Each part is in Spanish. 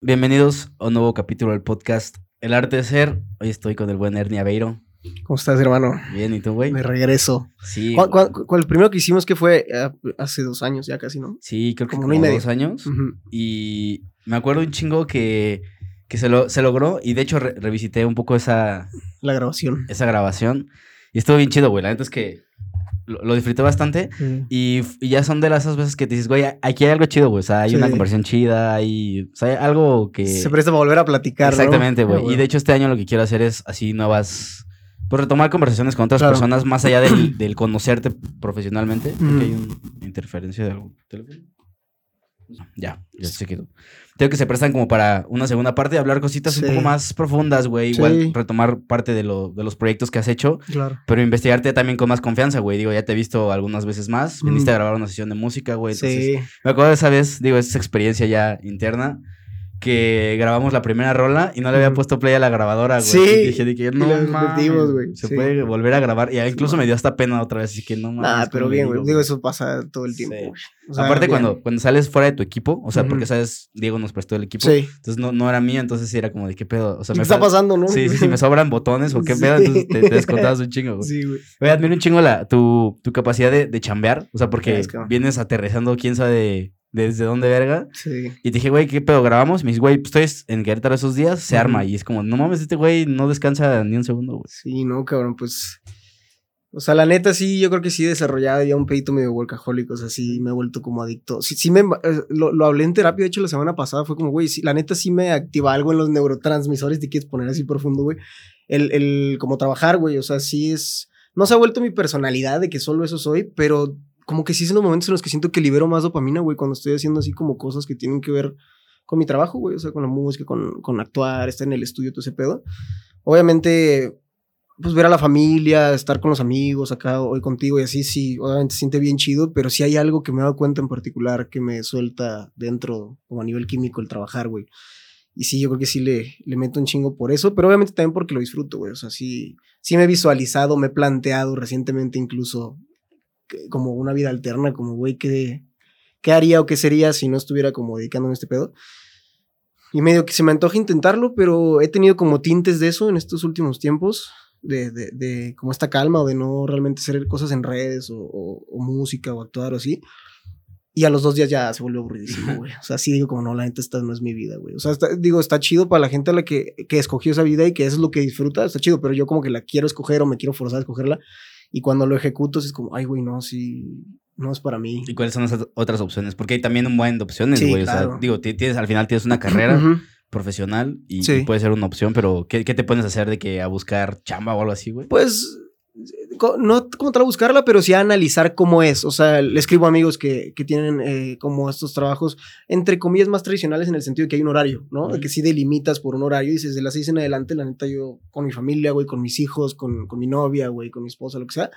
Bienvenidos a un nuevo capítulo del podcast El Arte de Ser. Hoy estoy con el buen Ernie Aveiro. ¿Cómo estás, hermano? Bien, ¿y tú, güey? Me regreso. Sí. ¿Cuál, cuál- cuál- el primero que hicimos que fue eh, hace dos años ya casi, ¿no? Sí, creo que como como, uno y medio. dos años. Y me acuerdo un chingo que, que se, lo, se logró. Y de hecho re- revisité un poco esa, La grabación. esa grabación. Y estuvo bien chido, güey. La neta es que lo, lo disfruté bastante. Y, ya son de las esas veces que te dices, güey, aquí hay algo chido, güey. O sea, hay una conversación chida, hay, o sea, hay algo que... Se presta para volver a platicar, ¿no? Exactamente, güey. Ah, y de hecho este año lo que quiero hacer es así nuevas... Pues retomar conversaciones con otras Claro. personas más allá del, del conocerte profesionalmente. Creo que hay una interferencia de algún teléfono. Ya, ya se quedó. Creo que se prestan como para una segunda parte de hablar cositas un poco más profundas, güey. Igual retomar parte de, lo, de los proyectos que has hecho, Claro. pero investigarte también con más confianza, güey. Digo, ya te he visto algunas veces más. Viniste Mm. a grabar una sesión de música, güey. Entonces, Sí. me acuerdo de esa vez, digo, esa experiencia ya interna, que grabamos la primera rola y no le había puesto play a la grabadora, güey. Sí, Y dije, y no güey, Se sí. puede volver a grabar. Y incluso me dio hasta pena otra vez, así que no mames. ¿cómo pero bien, güey. digo, eso pasa todo el tiempo. Sí. güey. O sea, Aparte, bien. cuando, cuando sales fuera de tu equipo, o sea, porque sabes, Diego nos prestó el equipo. Sí. Entonces no, no era mío, entonces sí era como de qué pedo. O sea, ¿Qué me está pasando, no? Sí, sí, sí, me sobran botones o qué pedo, entonces te, te descontabas un chingo, güey. Sí, güey. Oye, admiro un chingo la, tu, tu capacidad de, de chambear. O sea, porque Es que- vienes aterrizando quién sabe desde dónde verga. Sí. Y te dije, güey, ¿qué pedo grabamos? Me dices, güey, pues estoy en Querétaro esos días, se arma. Y es como, no mames, este güey no descansa ni un segundo, güey. Sí, no, cabrón, pues. O sea, la neta, sí, yo creo que sí he desarrollado ya un pedito medio workaholic, o sea, sí me he vuelto como adicto. Sí, sí me, eh, lo, lo hablé en terapia, de hecho, la semana pasada fue como, güey, sí, la neta sí me activa algo en los neurotransmisores, te quieres poner así profundo, güey. El, el, como trabajar, güey, o sea, sí es, no se ha vuelto mi personalidad de que solo eso soy, pero como que sí es los momentos en los que siento que libero más dopamina, güey, cuando estoy haciendo así como cosas que tienen que ver con mi trabajo, güey, o sea, con la música, con, con actuar, estar en el estudio, todo ese pedo. Obviamente, pues ver a la familia, estar con los amigos acá hoy contigo y así, sí, obviamente siente bien chido, pero sí hay algo que me he dado cuenta en particular que me suelta dentro, como a nivel químico, el trabajar, güey. Y sí, yo creo que sí le, le meto un chingo por eso, pero obviamente también porque lo disfruto, güey. O sea, sí, sí me he visualizado, me he planteado recientemente incluso como una vida alterna, como, güey, ¿qué, ¿qué haría o qué sería si no estuviera como dedicándome a este pedo? Y medio que se me antoja intentarlo, pero he tenido como tintes de eso en estos últimos tiempos, de, de, de como esta calma o de no realmente hacer cosas en redes o, o- o música o actuar o así. Y a los dos días ya se vuelve aburridísimo, güey. O sea, sí digo como, no, la neta esta no es mi vida, güey. O sea, está- digo, está chido para la gente a la que, que escogió esa vida y que eso es lo que disfruta, está chido, pero yo como que la quiero escoger o me quiero forzar a escogerla. Y cuando lo ejecuto, es como, ay, güey, no, sí, no es para mí. ¿Y cuáles son esas otras opciones? Porque hay también un buen de opciones, Sí, güey. O sea, digo, ti- tienes, al final tienes una carrera profesional y, Sí. y puede ser una opción, pero ¿qué, qué te pones a hacer de que a buscar chamba o algo así, güey? Pues, no como tal a buscarla, pero sí a analizar cómo es. O sea, le escribo a amigos que, que tienen eh, como estos trabajos, entre comillas, más tradicionales en el sentido de que hay un horario, ¿no? Que sí delimitas por un horario y dices, de las seis en adelante, la neta, yo con mi familia, güey, con mis hijos, con, con mi novia, güey, con mi esposa, lo que sea.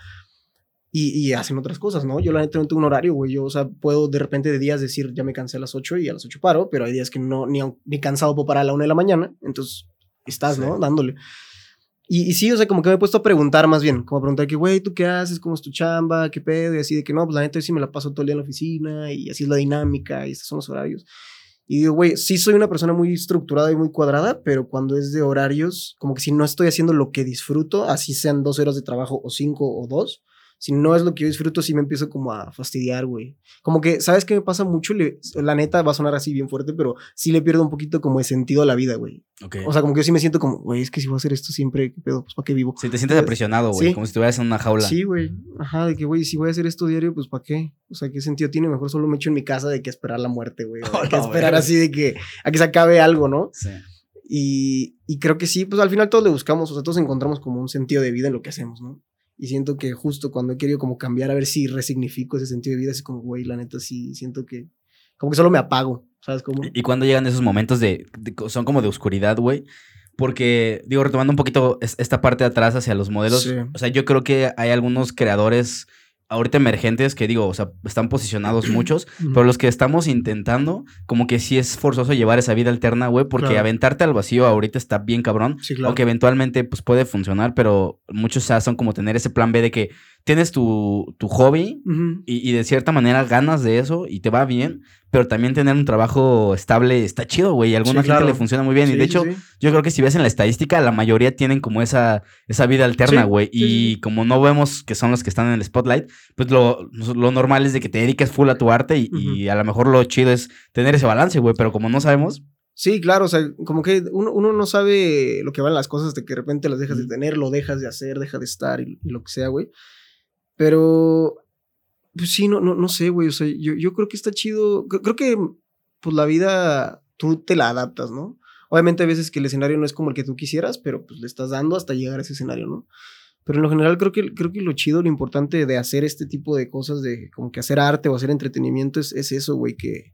Y, y hacen otras cosas, ¿no? Yo la neta no tengo un horario, güey. Yo, o sea, puedo de repente de días decir, ya me cansé a las 8 y a las 8 paro, pero hay días que no, ni, ni cansado puedo parar a la 1 de la mañana. Entonces, estás, Sí. ¿no? Dándole. Y, sí, o sea, como que me he puesto a preguntar más bien, como a preguntar que, güey, ¿tú qué haces? ¿Cómo es tu chamba? ¿Qué pedo? Y así de que no, pues la neta sí me la paso todo el día en la oficina y así es la dinámica y estos son los horarios. Y digo, güey, sí soy una persona muy estructurada y muy cuadrada, pero cuando es de horarios, como que si no estoy haciendo lo que disfruto, así sean dos horas de trabajo o cinco o dos, si no es lo que yo disfruto, sí me empiezo como a fastidiar, güey. Como que, ¿sabes qué me pasa mucho? Le- la neta va a sonar así bien fuerte, pero sí le pierdo un poquito como de sentido a la vida, güey. Ok. O sea, como que yo sí me siento como, güey, es que si voy a hacer esto siempre, ¿qué pedo? Pues ¿para qué vivo? si te sientes apresionado, güey, Sí. como si estuvieras en una jaula. Sí, güey. Ajá, de que, güey, si voy a hacer esto diario, pues ¿para qué? O sea, ¿qué sentido tiene? Mejor solo me echo en mi casa de que esperar la muerte, güey. Oh, de que no, esperar güey. así de que a que se acabe algo, ¿no? Sí. Y, y creo que sí, pues al final todos le buscamos, o sea, todos encontramos como un sentido de vida en lo que hacemos, ¿no? Y siento que justo cuando he querido como cambiar a ver si resignifico ese sentido de vida, es como, güey, la neta sí, siento que como que solo me apago, ¿sabes cómo? ¿Y cuando llegan esos momentos de, de- son como de oscuridad, güey? Porque, digo, retomando un poquito es- esta parte de atrás hacia los modelos, Sí. o sea, yo creo que hay algunos creadores ahorita emergentes que digo, o sea, están posicionados muchos, pero los que estamos intentando, como que sí es forzoso llevar esa vida alterna, güey, porque Claro. aventarte al vacío ahorita está bien cabrón. Sí, claro. Aunque eventualmente pues puede funcionar, pero muchos ya son como tener ese plan B de que tienes tu, tu hobby y, y de cierta manera ganas de eso y te va bien, pero también tener un trabajo estable está chido, güey. Y a alguna Sí, gente claro. le funciona muy bien. y de hecho, sí. yo creo que si ves en la estadística, la mayoría tienen como esa, esa vida alterna, güey. y como no vemos que son los que están en el spotlight, pues lo, lo normal es de que te dediques full a tu arte y, y a lo mejor lo chido es tener ese balance, güey. Pero como no sabemos, Sí, claro, o sea, como que uno, uno no sabe lo que van las cosas de que de repente las dejas de tener, lo dejas de hacer, deja de estar y, y lo que sea, güey. Pero, pues sí, no, no, no sé, güey, o sea, yo, yo creo que está chido, creo, que, pues la vida, tú te la adaptas, ¿no? Obviamente hay veces que el escenario no es como el que tú quisieras, pero pues le estás dando hasta llegar a ese escenario, ¿no? Pero en lo general creo que, creo que lo chido, lo importante de hacer este tipo de cosas, de como que hacer arte o hacer entretenimiento, es, es eso, güey, que,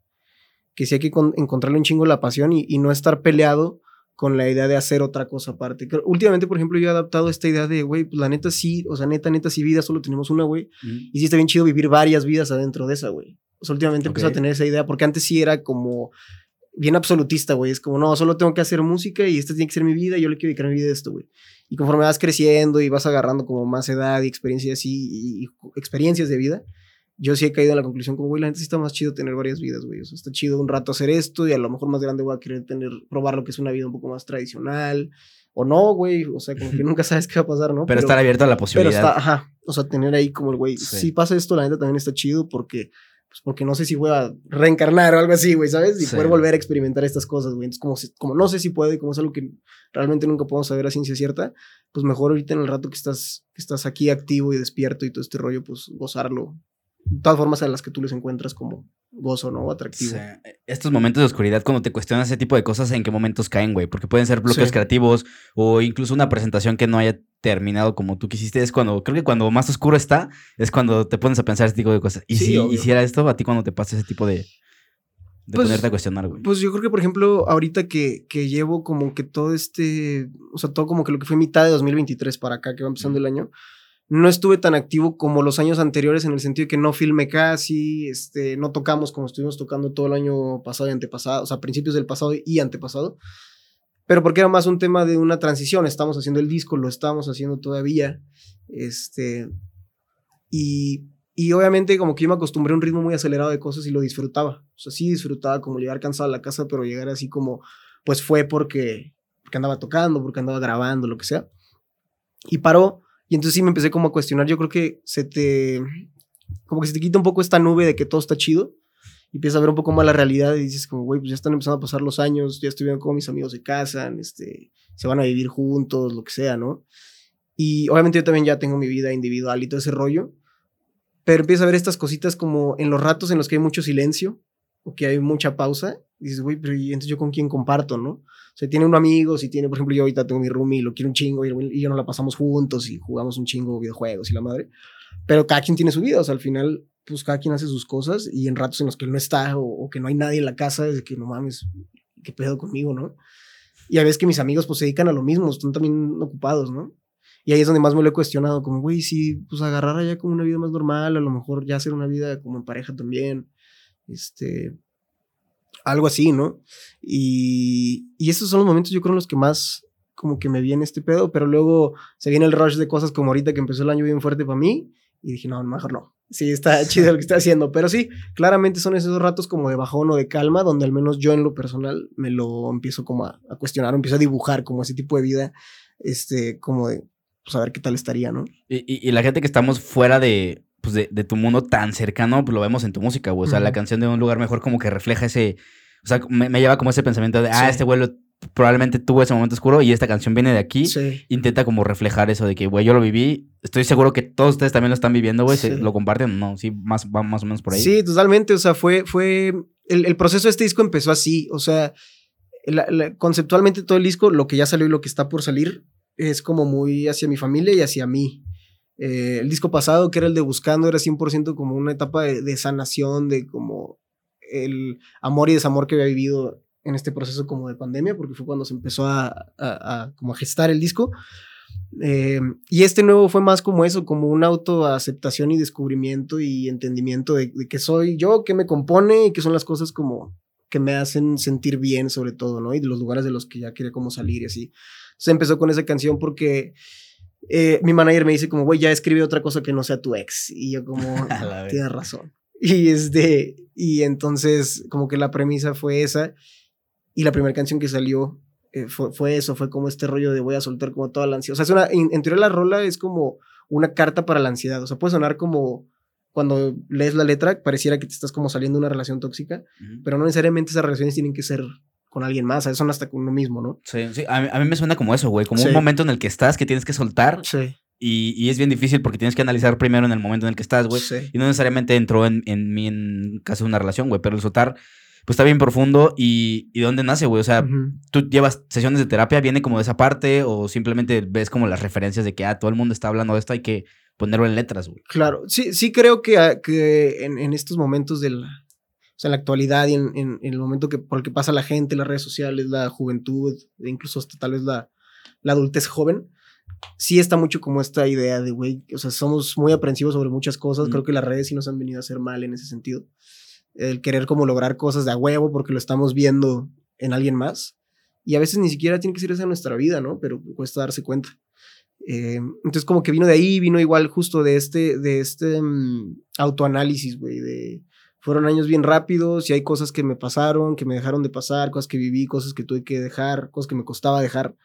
que sí hay que con- encontrarle un chingo la pasión y no estar peleado con la idea de hacer otra cosa aparte. Últimamente, por ejemplo, yo he adaptado esta idea de, güey, pues la neta sí, o sea, neta, neta, sí, vida, solo tenemos una, güey. Y sí está bien chido vivir varias vidas adentro de esa, güey. O sea, últimamente empecé Ok. a tener esa idea, porque antes sí era como bien absolutista, güey. Es como, no, solo tengo que hacer música y esta tiene que ser mi vida y yo le quiero dedicar mi vida a esto, güey. Y conforme vas creciendo y vas agarrando como más edad y experiencias y experiencias de vida, yo sí he caído en la conclusión como, güey, la neta sí está más chido tener varias vidas, güey. O sea, está chido un rato hacer esto y a lo mejor más grande voy a querer tener, probar lo que es una vida un poco más tradicional. O no, güey. O sea, como que nunca sabes qué va a pasar, ¿no? pero, estar abierto a la Pero posibilidad. está, ajá. O sea, tener ahí como el güey. Sí. Si pasa esto, la neta también está chido porque, pues porque no sé si voy a reencarnar o algo así, güey, ¿sabes? Y Sí. poder volver a experimentar estas cosas, güey. Entonces, como, si- como no sé si puedo y como es algo que realmente nunca podemos saber a ciencia cierta, pues mejor ahorita en el rato que estás, que estás aquí activo y despierto y todo este rollo, pues gozarlo. Todas formas a las que tú les encuentras como gozo, ¿no? O atractivo. Sí. Estos momentos de oscuridad, cuando te cuestionas ese tipo de cosas, ¿en qué momentos caen, güey? Porque pueden ser bloqueos Sí. creativos o incluso una presentación que no haya terminado como tú quisiste. Es cuando, creo que cuando más oscuro está, es cuando te pones a pensar ese tipo de cosas. Y Sí, si obvio. hiciera esto, a ti cuando te pasa ese tipo de, de Pues- ponerte a cuestionar, güey. Pues yo creo que, por ejemplo, ahorita que, que llevo como que todo este, o sea, todo como que lo que fue mitad de 2023 para acá, que va empezando el año, no estuve tan activo como los años anteriores en el sentido de que no filmé casi, este, no tocamos como estuvimos tocando todo el año pasado y antepasado, o sea, principios del pasado y antepasado, pero porque era más un tema de una transición, estamos haciendo el disco, lo estamos haciendo todavía, este, y, y obviamente como que yo me acostumbré a un ritmo muy acelerado de cosas y lo disfrutaba. O sea, sí disfrutaba como llegar cansado a la casa, pero llegar así como, pues fue porque, porque andaba tocando, porque andaba grabando, lo que sea. Y paró. Y entonces sí me empecé como a cuestionar. Yo creo que se te, como que se te quita un poco esta nube de que todo está chido. Y empiezas a ver un poco más la realidad y dices como, güey, pues ya están empezando a pasar los años, ya estoy viendo cómo mis amigos se casan, este, se van a vivir juntos, lo que sea, ¿no? Y obviamente yo también ya tengo mi vida individual y todo ese rollo pero empiezas a ver estas cositas como en los ratos en los que hay mucho silencio o que hay mucha pausa, dices, güey, pero ¿y entonces yo con quién comparto, no? O sea, tiene un amigo, si tiene, por ejemplo, yo ahorita tengo mi roomie lo quiero un chingo y, yo nos la pasamos juntos y jugamos un chingo videojuegos y la madre, pero cada quien tiene su vida, o sea, al final, pues cada quien hace sus cosas y en ratos en los que él no está o, o que no hay nadie en la casa, es que no mames, qué pedo conmigo, ¿no? Y a veces que mis amigos pues se dedican a lo mismo, están también ocupados, ¿no? Y ahí es donde más me lo he cuestionado, como, güey, si pues agarrara ya como una vida más normal, a lo mejor ya hacer una vida como en pareja también, este, algo así, ¿no? Y, y esos son los momentos yo creo en los que más como que me viene este pedo, pero luego se viene el rush de cosas como ahorita que empezó el año bien fuerte para mí y dije, no, mejor no. Sí, está chido lo que estoy haciendo, pero sí, claramente son esos ratos como de bajón o de calma, donde al menos yo en lo personal me lo empiezo como a, a cuestionar, empiezo a dibujar como ese tipo de vida, este, como de, pues a ver qué tal estaría, ¿no? Y, y- y la gente que estamos fuera de, pues de, de tu mundo tan cercano, pues lo vemos en tu música, güey. O sea, la canción de Un Lugar Mejor como que refleja ese... O sea, me, me lleva como ese pensamiento de, ah, Sí. este güey lo- probablemente tuvo ese momento oscuro y esta canción viene de aquí. Sí. Intenta como reflejar eso de que, güey, yo lo viví. Estoy seguro que todos ustedes también lo están viviendo, güey. ¿Se- Sí. ¿Lo comparten? No, sí, más, va más o menos por ahí. Sí, totalmente. O sea, fue, fue, el, el proceso de este disco empezó así. O sea, la- la- conceptualmente todo el disco, lo que ya salió y lo que está por salir, es como muy hacia mi familia y hacia mí. Eh, el disco pasado, que era el de Buscando, era 100% como una etapa de, de sanación, de como el amor y desamor que había vivido en este proceso como de pandemia, porque fue cuando se empezó a, a- a como a gestar el disco. Eh, y este nuevo fue más como eso, como una autoaceptación y descubrimiento y entendimiento de, de que soy yo, que me compone y que son las cosas como que me hacen sentir bien sobre todo, ¿no? Y de los lugares de los que ya quería como salir y así. Se empezó con esa canción porque eh, mi manager me dice como, güey, ya escribe otra cosa que no sea tu ex. Y yo como, tienes razón. Y, este, y entonces como que la premisa fue esa. Y la primera canción que salió eh, fue, fue, eso, fue como este rollo de voy a soltar como toda la ansiedad. O sea, es una, en, en teoría la rola es como una carta para la ansiedad. O sea, puede sonar como cuando lees la letra, pareciera que te estás como saliendo de una relación tóxica, pero no necesariamente esas relaciones tienen que ser con alguien más, a son hasta con uno mismo, ¿no? Sí, sí, a mí, a mí me suena como eso, güey, como un momento en el que estás que tienes que soltar. Sí. Y, y, es bien difícil porque tienes que analizar primero en el momento en el que estás, güey. Sí. Y no necesariamente entró en, en mí en caso de una relación, güey, pero el soltar pues está bien profundo y, y dónde nace, güey. O sea, tú llevas sesiones de terapia, viene como de esa parte o simplemente ves como las referencias de que, ah, todo el mundo está hablando de esto, hay que ponerlo en letras, güey. Claro, sí, sí creo que, ah, que en, en estos momentos de la, o sea, en la actualidad y en, en- en el momento que, por el que pasa la gente, las redes sociales, la juventud, e incluso hasta tal vez la, la adultez joven, sí está mucho como esta idea de, güey, o sea, somos muy aprensivos sobre muchas cosas, Mm. creo que las redes sí nos han venido a hacer mal en ese sentido. El querer como lograr cosas de a huevo porque lo estamos viendo en alguien más. Y a veces ni siquiera tiene que ser esa nuestra vida, ¿no? Pero cuesta darse cuenta. Eh, entonces como que vino de ahí, vino igual justo de este, de este mm, autoanálisis, güey, de fueron años bien rápidos y hay cosas que me pasaron, que me dejaron de pasar, cosas que viví, cosas que tuve que dejar, cosas que me costaba dejar.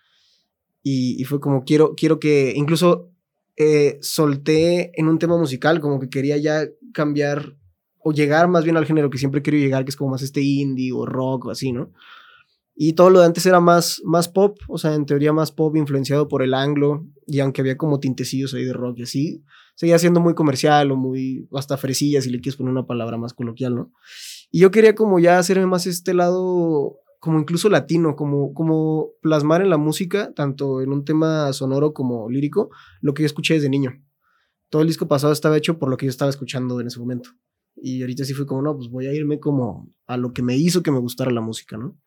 Y, fue como quiero, quiero que, incluso eh, solté en un tema musical, como que quería ya cambiar o llegar más bien al género que siempre quiero llegar, que es como más este indie o rock o así, ¿no? Y todo lo de antes era más, más pop, o sea, en teoría más pop influenciado por el anglo, y aunque había como tintecillos ahí de rock y así, seguía siendo muy comercial o muy, hasta fresilla, si le quieres poner una palabra más coloquial, ¿no? Y yo quería como ya hacerme más este lado, como incluso latino, como, como plasmar en la música, tanto en un tema sonoro como lírico, lo que yo escuché desde niño. Todo el disco pasado estaba hecho por lo que yo estaba escuchando en ese momento. Y ahorita sí fue como, no, pues voy a irme como a lo que me hizo que me gustara la música, ¿no?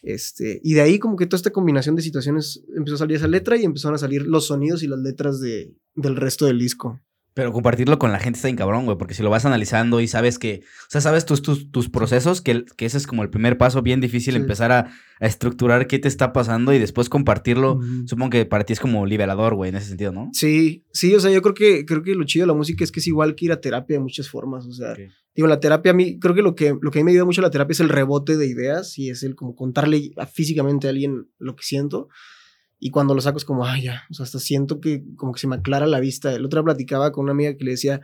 Este, y de ahí como que toda esta combinación de situaciones empezó a salir esa letra y empezaron a salir los sonidos y las letras de, del resto del disco. Pero compartirlo con la gente está bien cabrón, güey, porque si lo vas analizando y sabes que, o sea, sabes tus, tus, tus procesos, que, que ese es como el primer paso bien difícil, Sí. empezar a, a estructurar qué te está pasando y después compartirlo. Supongo que para ti es como liberador, güey, en ese sentido, ¿no? Sí, sí, o sea, yo creo que, creo que lo chido de la música es que es igual que ir a terapia de muchas formas, o sea, digo, la terapia a mí, creo que lo que, lo que a mí me ayuda mucho a la terapia es el rebote de ideas y es el como contarle físicamente a alguien lo que siento y cuando lo saco es como, ay, ya, o sea, hasta siento que como que se me aclara la vista. El otro platicaba con una amiga que le decía,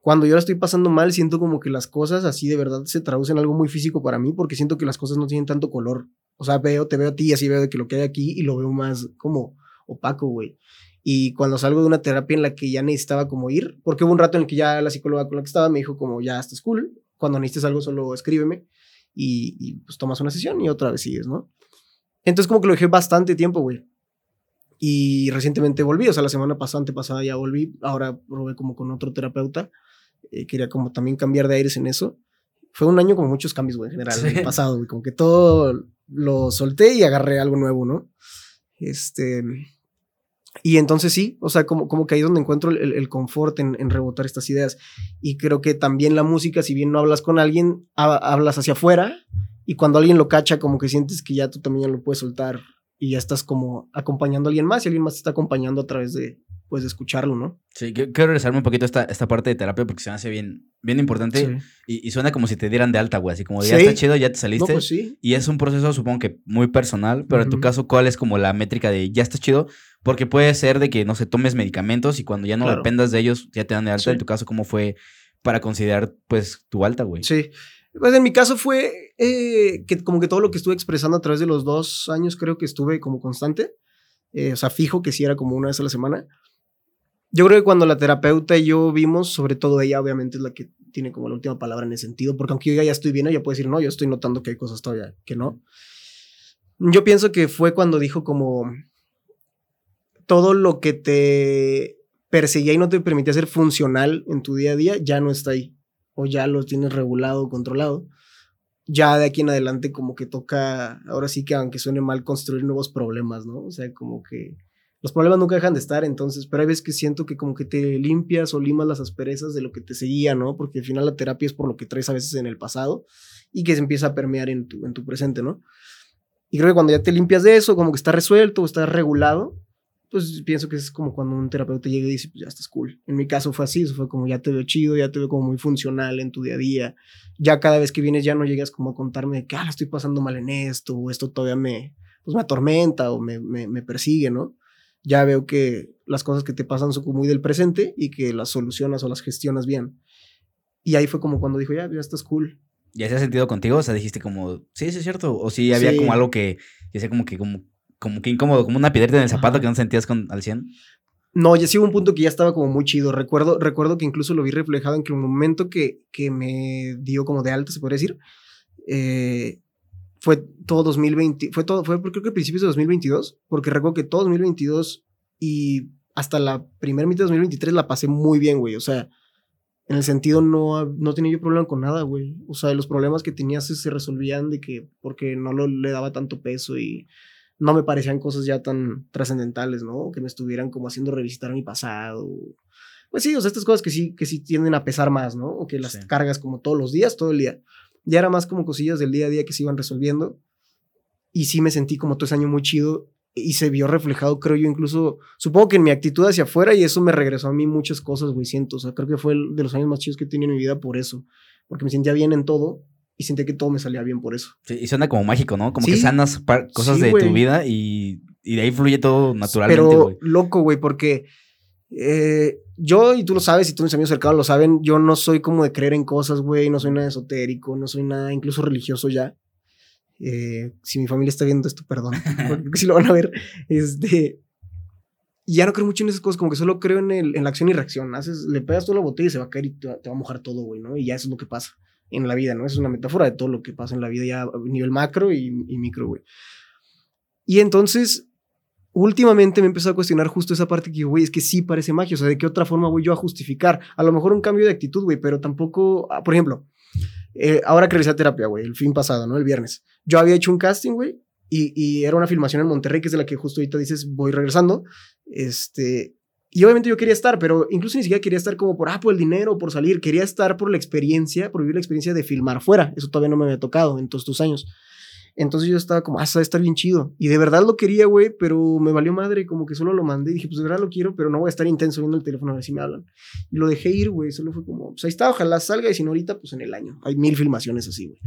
cuando yo la estoy pasando mal, siento como que las cosas así de verdad se traducen en algo muy físico para mí porque siento que las cosas no tienen tanto color. O sea, veo, te veo a ti así veo de que lo que hay aquí y lo veo más como opaco, güey. Y cuando salgo de una terapia en la que ya necesitaba como ir, porque hubo un rato en el que ya la psicóloga con la que estaba me dijo como ya estás cool, cuando necesites algo solo escríbeme y, y, pues tomas una sesión y otra vez sigues, ¿no? Entonces como que lo dejé bastante tiempo, güey. Y recientemente volví, o sea, la semana pasada, antepasada ya volví, ahora probé como con otro terapeuta, eh, quería como también cambiar de aires en eso. Fue un año con muchos cambios, güey, en general, Sí. el pasado, güey, como que todo lo solté y agarré algo nuevo, ¿no? Este, y entonces sí, o sea, como, como que ahí es donde encuentro el, confort en, en rebotar estas ideas. Y creo que también la música, si bien no hablas con alguien, ha- hablas hacia afuera y cuando alguien lo cacha, como que sientes que ya tú también lo puedes soltar y ya estás como acompañando a alguien más y alguien más te está acompañando a través de, pues, de escucharlo, ¿no? Sí, quiero regresarme un poquito a esta, esta parte de terapia porque se me hace bien, bien importante y, y suena como si te dieran de alta, güey, así como ya Sí. está chido, ya te No, saliste. pues sí. Y es un proceso, supongo que muy personal, pero en tu caso, ¿cuál es como la métrica de ya estás chido? Porque puede ser de que, no sé, tomes medicamentos y cuando ya no Claro. dependas de ellos, ya te dan de alta. En tu caso, ¿cómo fue para considerar, pues, tu alta, güey? Sí. Pues en mi caso fue eh, que como que todo lo que estuve expresando a través de los dos años creo que estuve como constante. eh, o sea, fijo que sí era como una vez a la semana. Yo creo que cuando la terapeuta y yo vimos, sobre todo ella obviamente es la que tiene como la última palabra en ese sentido, porque aunque yo ya, estoy bien, ella puede decir, no, yo estoy notando que hay cosas todavía que no. Yo pienso que fue cuando dijo como todo lo que te perseguía y no te permitía ser funcional en tu día a día ya no está ahí o ya lo tienes regulado, controlado. Ya de aquí en adelante como que toca, ahora sí que aunque suene mal, construir nuevos problemas, ¿no? O sea, como que los problemas nunca dejan de estar, entonces, pero hay veces que siento que como que te limpias o limas las asperezas de lo que te seguía, ¿no? Porque al final la terapia es por lo que traes a veces en el pasado y que se empieza a permear en tu, en tu presente, ¿no? Y creo que cuando ya te limpias de eso, como que está resuelto o está regulado, pues pienso que es como cuando un terapeuta llega y dice, pues ya estás cool. En mi caso fue así, eso fue como ya te veo chido, ya te veo como muy funcional en tu día a día. Ya cada vez que vienes ya no llegas como a contarme que, ah, la estoy pasando mal en esto, o esto todavía me, pues me atormenta o me, me, me persigue, ¿no? Ya veo que las cosas que te pasan son como muy del presente y que las solucionas o las gestionas bien. Y ahí fue como cuando dijo, ya, ya estás cool. ¿Ya se ha sentido contigo? O sea, dijiste como, sí, sí es cierto. O sí había Sí. como algo que, ya sea como que, como, como que incómodo, como una piedrita en el zapato Ajá. que no sentías con, al 100. No, ya sí hubo un punto que ya estaba como muy chido. Recuerdo, recuerdo que incluso lo vi reflejado en que un momento que, que me dio como de alta, se podría decir, eh, fue todo 2020, fue todo, fue creo que principios de 2022, porque recuerdo que todo 2022 y hasta la primera mitad de 2023 la pasé muy bien, güey. O sea, en el sentido no, no tenía yo problema con nada, güey. O sea, los problemas que tenía se, se resolvían de que porque no lo, le daba tanto peso y no me parecían cosas ya tan trascendentales, ¿no? Que me estuvieran como haciendo revisitar mi pasado. Pues sí, o sea, estas cosas que sí, que sí tienden a pesar más, ¿no? O que las Sí. cargas como todos los días, todo el día. Ya era más como cosillas del día a día que se iban resolviendo. Y sí me sentí como todo ese año muy chido y se vio reflejado, creo yo, incluso, supongo que en mi actitud hacia afuera y eso me regresó a mí muchas cosas, güey, siento. O sea, creo que fue el de los años más chidos que he tenido en mi vida por eso. Porque me sentía bien en todo y sentía que todo me salía bien por eso. Sí, y suena como mágico, ¿no? Como que Sí. sanas par- cosas Sí, de güey. tu vida y, y de ahí fluye todo naturalmente, Pero loco, güey, porque eh, yo, y tú lo sabes, y todos mis amigos cercanos lo saben, yo no soy como de creer en cosas, güey, no soy nada esotérico, no soy nada incluso religioso ya. Eh, si mi familia está viendo esto, perdón, porque si lo van a ver, este... y Ya no creo mucho en esas cosas, como que solo creo en, el, en la acción y reacción. Haces, le pegas toda la botella y se va a caer y te va, te va a mojar todo, güey, ¿no? Y ya eso es lo que pasa en la vida, ¿no? Es una metáfora de todo lo que pasa en la vida ya a nivel macro y, y micro, güey. Y entonces, últimamente me empezó a cuestionar justo esa parte que, güey, es que sí parece magia. O sea, ¿de qué otra forma voy yo a justificar? A lo mejor un cambio de actitud, güey, pero tampoco, ah, por ejemplo, eh, ahora que a terapia, güey, el fin pasado, ¿no? El viernes. Yo había hecho un casting, güey, y, y era una filmación en Monterrey, que es de la que justo ahorita dices, voy regresando. Este, y obviamente yo quería estar, pero incluso ni siquiera quería estar como por, ah, por el dinero, por salir. Quería estar por la experiencia, por vivir la experiencia de filmar fuera. Eso todavía no me había tocado en todos estos años. Entonces yo estaba como, ah, a estar bien chido. Y de verdad lo quería, güey, pero me valió madre, como que solo lo mandé. Y dije, pues de verdad lo quiero, pero no voy a estar intenso viendo el teléfono a ver si me hablan. Y lo dejé ir, güey. Solo fue como, pues ahí está, ojalá salga. Y si no ahorita, pues en el año. Hay mil filmaciones así, güey.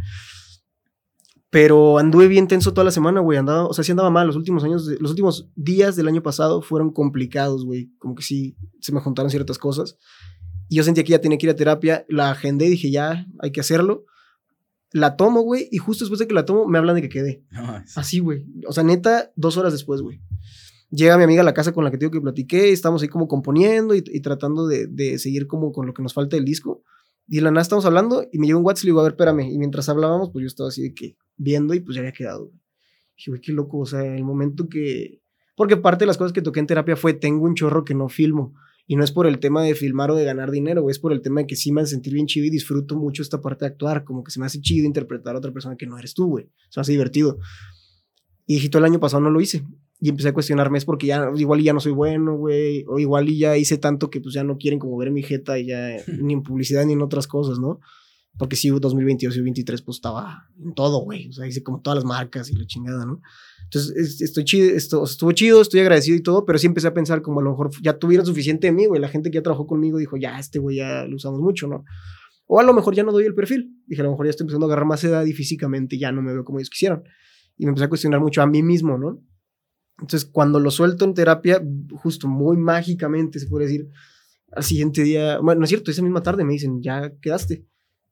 Pero anduve bien tenso toda la semana, güey. Andaba, o sea, sí andaba mal. Los últimos años, de- los últimos días del año pasado fueron complicados, güey. Como que sí, se me juntaron ciertas cosas. Y yo sentía que ya tenía que ir a terapia. La agendé y dije, ya, hay que hacerlo. La tomo, güey. Y justo después de que la tomo, me hablan de que quedé. Es- Así, güey. O sea, neta, dos horas después, güey. Llega mi amiga a la casa con la que te digo que platiqué, estamos ahí como componiendo y, y tratando de, de seguir como con lo que nos falta del disco. Y de la nada estamos hablando y me llega un WhatsApp y le digo, a ver, espérame. Y mientras hablábamos, pues yo estaba así de que viendo y pues ya había quedado. Dije, güey, qué loco. O sea, el momento que... Porque parte de las cosas que toqué en terapia fue, tengo un chorro que no filmo. Y no es por el tema de filmar o de ganar dinero, güey, es por el tema de que sí me hace sentir bien chido y disfruto mucho esta parte de actuar. Como que se me hace chido interpretar a otra persona que no eres tú, güey. Se me hace divertido. Y dije, todo el año pasado no lo hice. Y empecé a cuestionarme, es porque ya, igual y ya no soy bueno, güey. O igual y ya hice tanto que pues ya no quieren como ver mi jeta y ya ni en publicidad ni en otras cosas, ¿no? Porque sí, 2022 y 2023 pues estaba en todo, güey. O sea, hice como todas las marcas y la chingada, ¿no? Entonces, es- estoy chido, esto, estuvo chido, estoy agradecido y todo, pero sí empecé a pensar como a lo mejor ya tuvieron suficiente de mí, güey. La gente que ya trabajó conmigo dijo, ya, este güey ya lo usamos mucho, ¿no? O a lo mejor ya no doy el perfil. Dije, a lo mejor ya estoy empezando a agarrar más edad y físicamente ya no me veo como ellos quisieron. Y me empecé a cuestionar mucho a mí mismo, ¿no? Entonces, cuando lo suelto en terapia, justo muy mágicamente, se puede decir, al siguiente día, bueno, no es cierto, esa misma tarde me dicen, ya quedaste.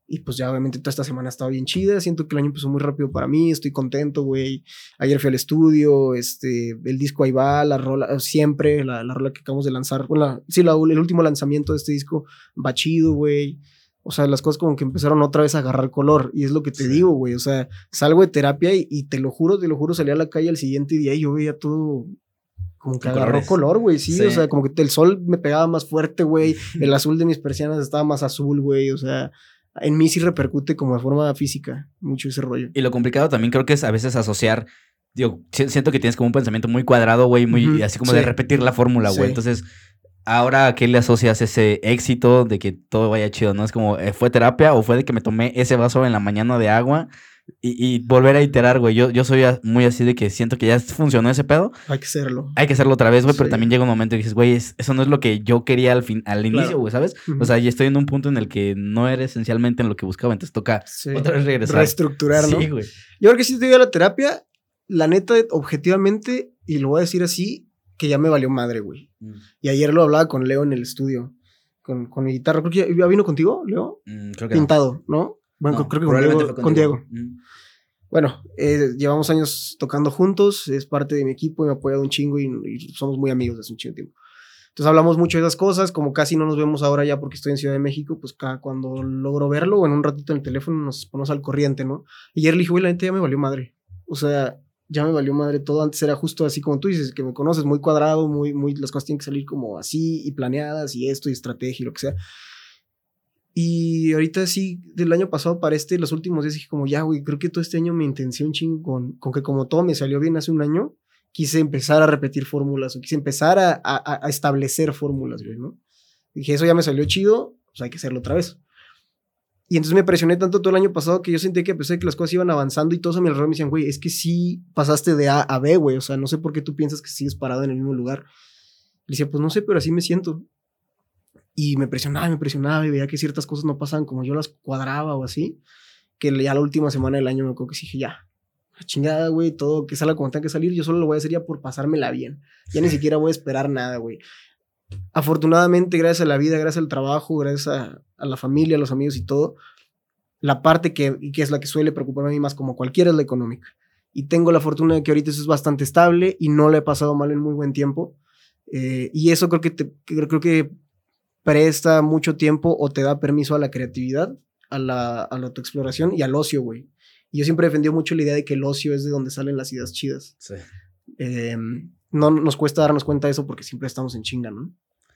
Y pues ya obviamente toda esta semana ha estado bien chida, siento que el año empezó muy rápido para mí, estoy contento, güey. Ayer fui al estudio, este, el disco ahí va, la rola, siempre, la, la rola que acabamos de lanzar, bueno, la- sí, la- el último lanzamiento de este disco va chido, güey. O sea, las cosas como que empezaron otra vez a agarrar color. Y es lo que te Sí. digo, güey. O sea, salgo de terapia y, y te lo juro, te lo juro, salí a la calle al siguiente día y yo veía todo como que agarró colores. color, güey. Sí, Sí. o sea, como que el sol me pegaba más fuerte, güey. El azul de mis persianas estaba más azul, güey. O sea, en mí sí repercute como de forma física mucho ese rollo. Y lo complicado también creo que es a veces asociar. Digo, si- siento que tienes como un pensamiento muy cuadrado, güey, muy así como de repetir la fórmula, güey. Sí. Entonces, ahora a qué le asocias ese éxito de que todo vaya chido, ¿no? Es como, eh, ¿fue terapia o fue de que me tomé ese vaso en la mañana de agua y, volver a iterar, güey. Yo, yo soy muy así de que siento que ya funcionó ese pedo. Hay que hacerlo. Hay que hacerlo otra vez, güey, pero también llega un momento y dices, güey, eso no es lo que yo quería al, fin, al inicio, güey, ¿sabes? O sea, ya estoy en un punto en el que no era esencialmente en lo que buscaba, entonces toca otra vez regresar. Reestructurar, ¿no? Sí, güey. Yo creo que si te dio la terapia, la neta, objetivamente, y lo voy a decir así, que ya me valió madre, güey. Mm. Y ayer lo hablaba con Leo en el estudio, con, con mi guitarra. Creo que ya, vino contigo, Leo. Mm, creo que Pintado, ¿no? Bueno, creo que con Diego. Con Diego. Mm. Bueno, eh, llevamos años tocando juntos, es parte de mi equipo y me ha apoyado un chingo y, somos muy amigos desde un chingo de tiempo. Entonces hablamos mucho de esas cosas, como casi no nos vemos ahora ya porque estoy en Ciudad de México, pues cada, cuando logro verlo o en un ratito en el teléfono nos ponemos al corriente, ¿no? Y ayer le dije, güey, la gente ya me valió madre. O sea, ya me valió madre todo. Antes era justo así como tú dices, que me conoces, muy cuadrado, muy, muy, las cosas tienen que salir como así y planeadas y esto y estrategia y lo que sea. Y ahorita sí, del año pasado para este, los últimos días dije como, ya, güey, creo que todo este año me intenté un chingo con, con que como todo me salió bien hace un año, quise empezar a repetir fórmulas o quise empezar a, a, establecer fórmulas, güey, ¿no? Dije, eso ya me salió chido, pues hay que hacerlo otra vez. Y entonces me presioné tanto todo el año pasado que yo sentí que a pesar de que las cosas iban avanzando y todos a mi alrededor me decían, güey, es que sí pasaste de A a B, güey, o sea, no sé por qué tú piensas que sigues parado en el mismo lugar. Le decía, pues no sé, pero así me siento. Y me presionaba, me presionaba y veía que ciertas cosas no pasaban como yo las cuadraba o así. Que ya la última semana del año me acuerdo que dije, ya, chingada, güey, todo que salga como tenga que salir, yo solo lo voy a hacer ya por pasármela bien. Ya ni siquiera voy a esperar nada, güey. Afortunadamente, gracias a la vida, gracias al trabajo, gracias a, a la familia, a los amigos y todo, la parte que, que es la que suele preocuparme a mí más como cualquiera es la económica. Y tengo la fortuna de que ahorita eso es bastante estable y no le he pasado mal en muy buen tiempo. Eh, y eso creo que, te, creo que presta mucho tiempo o te da permiso a la creatividad, a la, a la autoexploración y al ocio, güey. Y yo siempre he defendido mucho la idea de que el ocio es de donde salen las ideas chidas. Sí. Em, no nos cuesta darnos cuenta de eso porque siempre estamos en chinga, ¿no?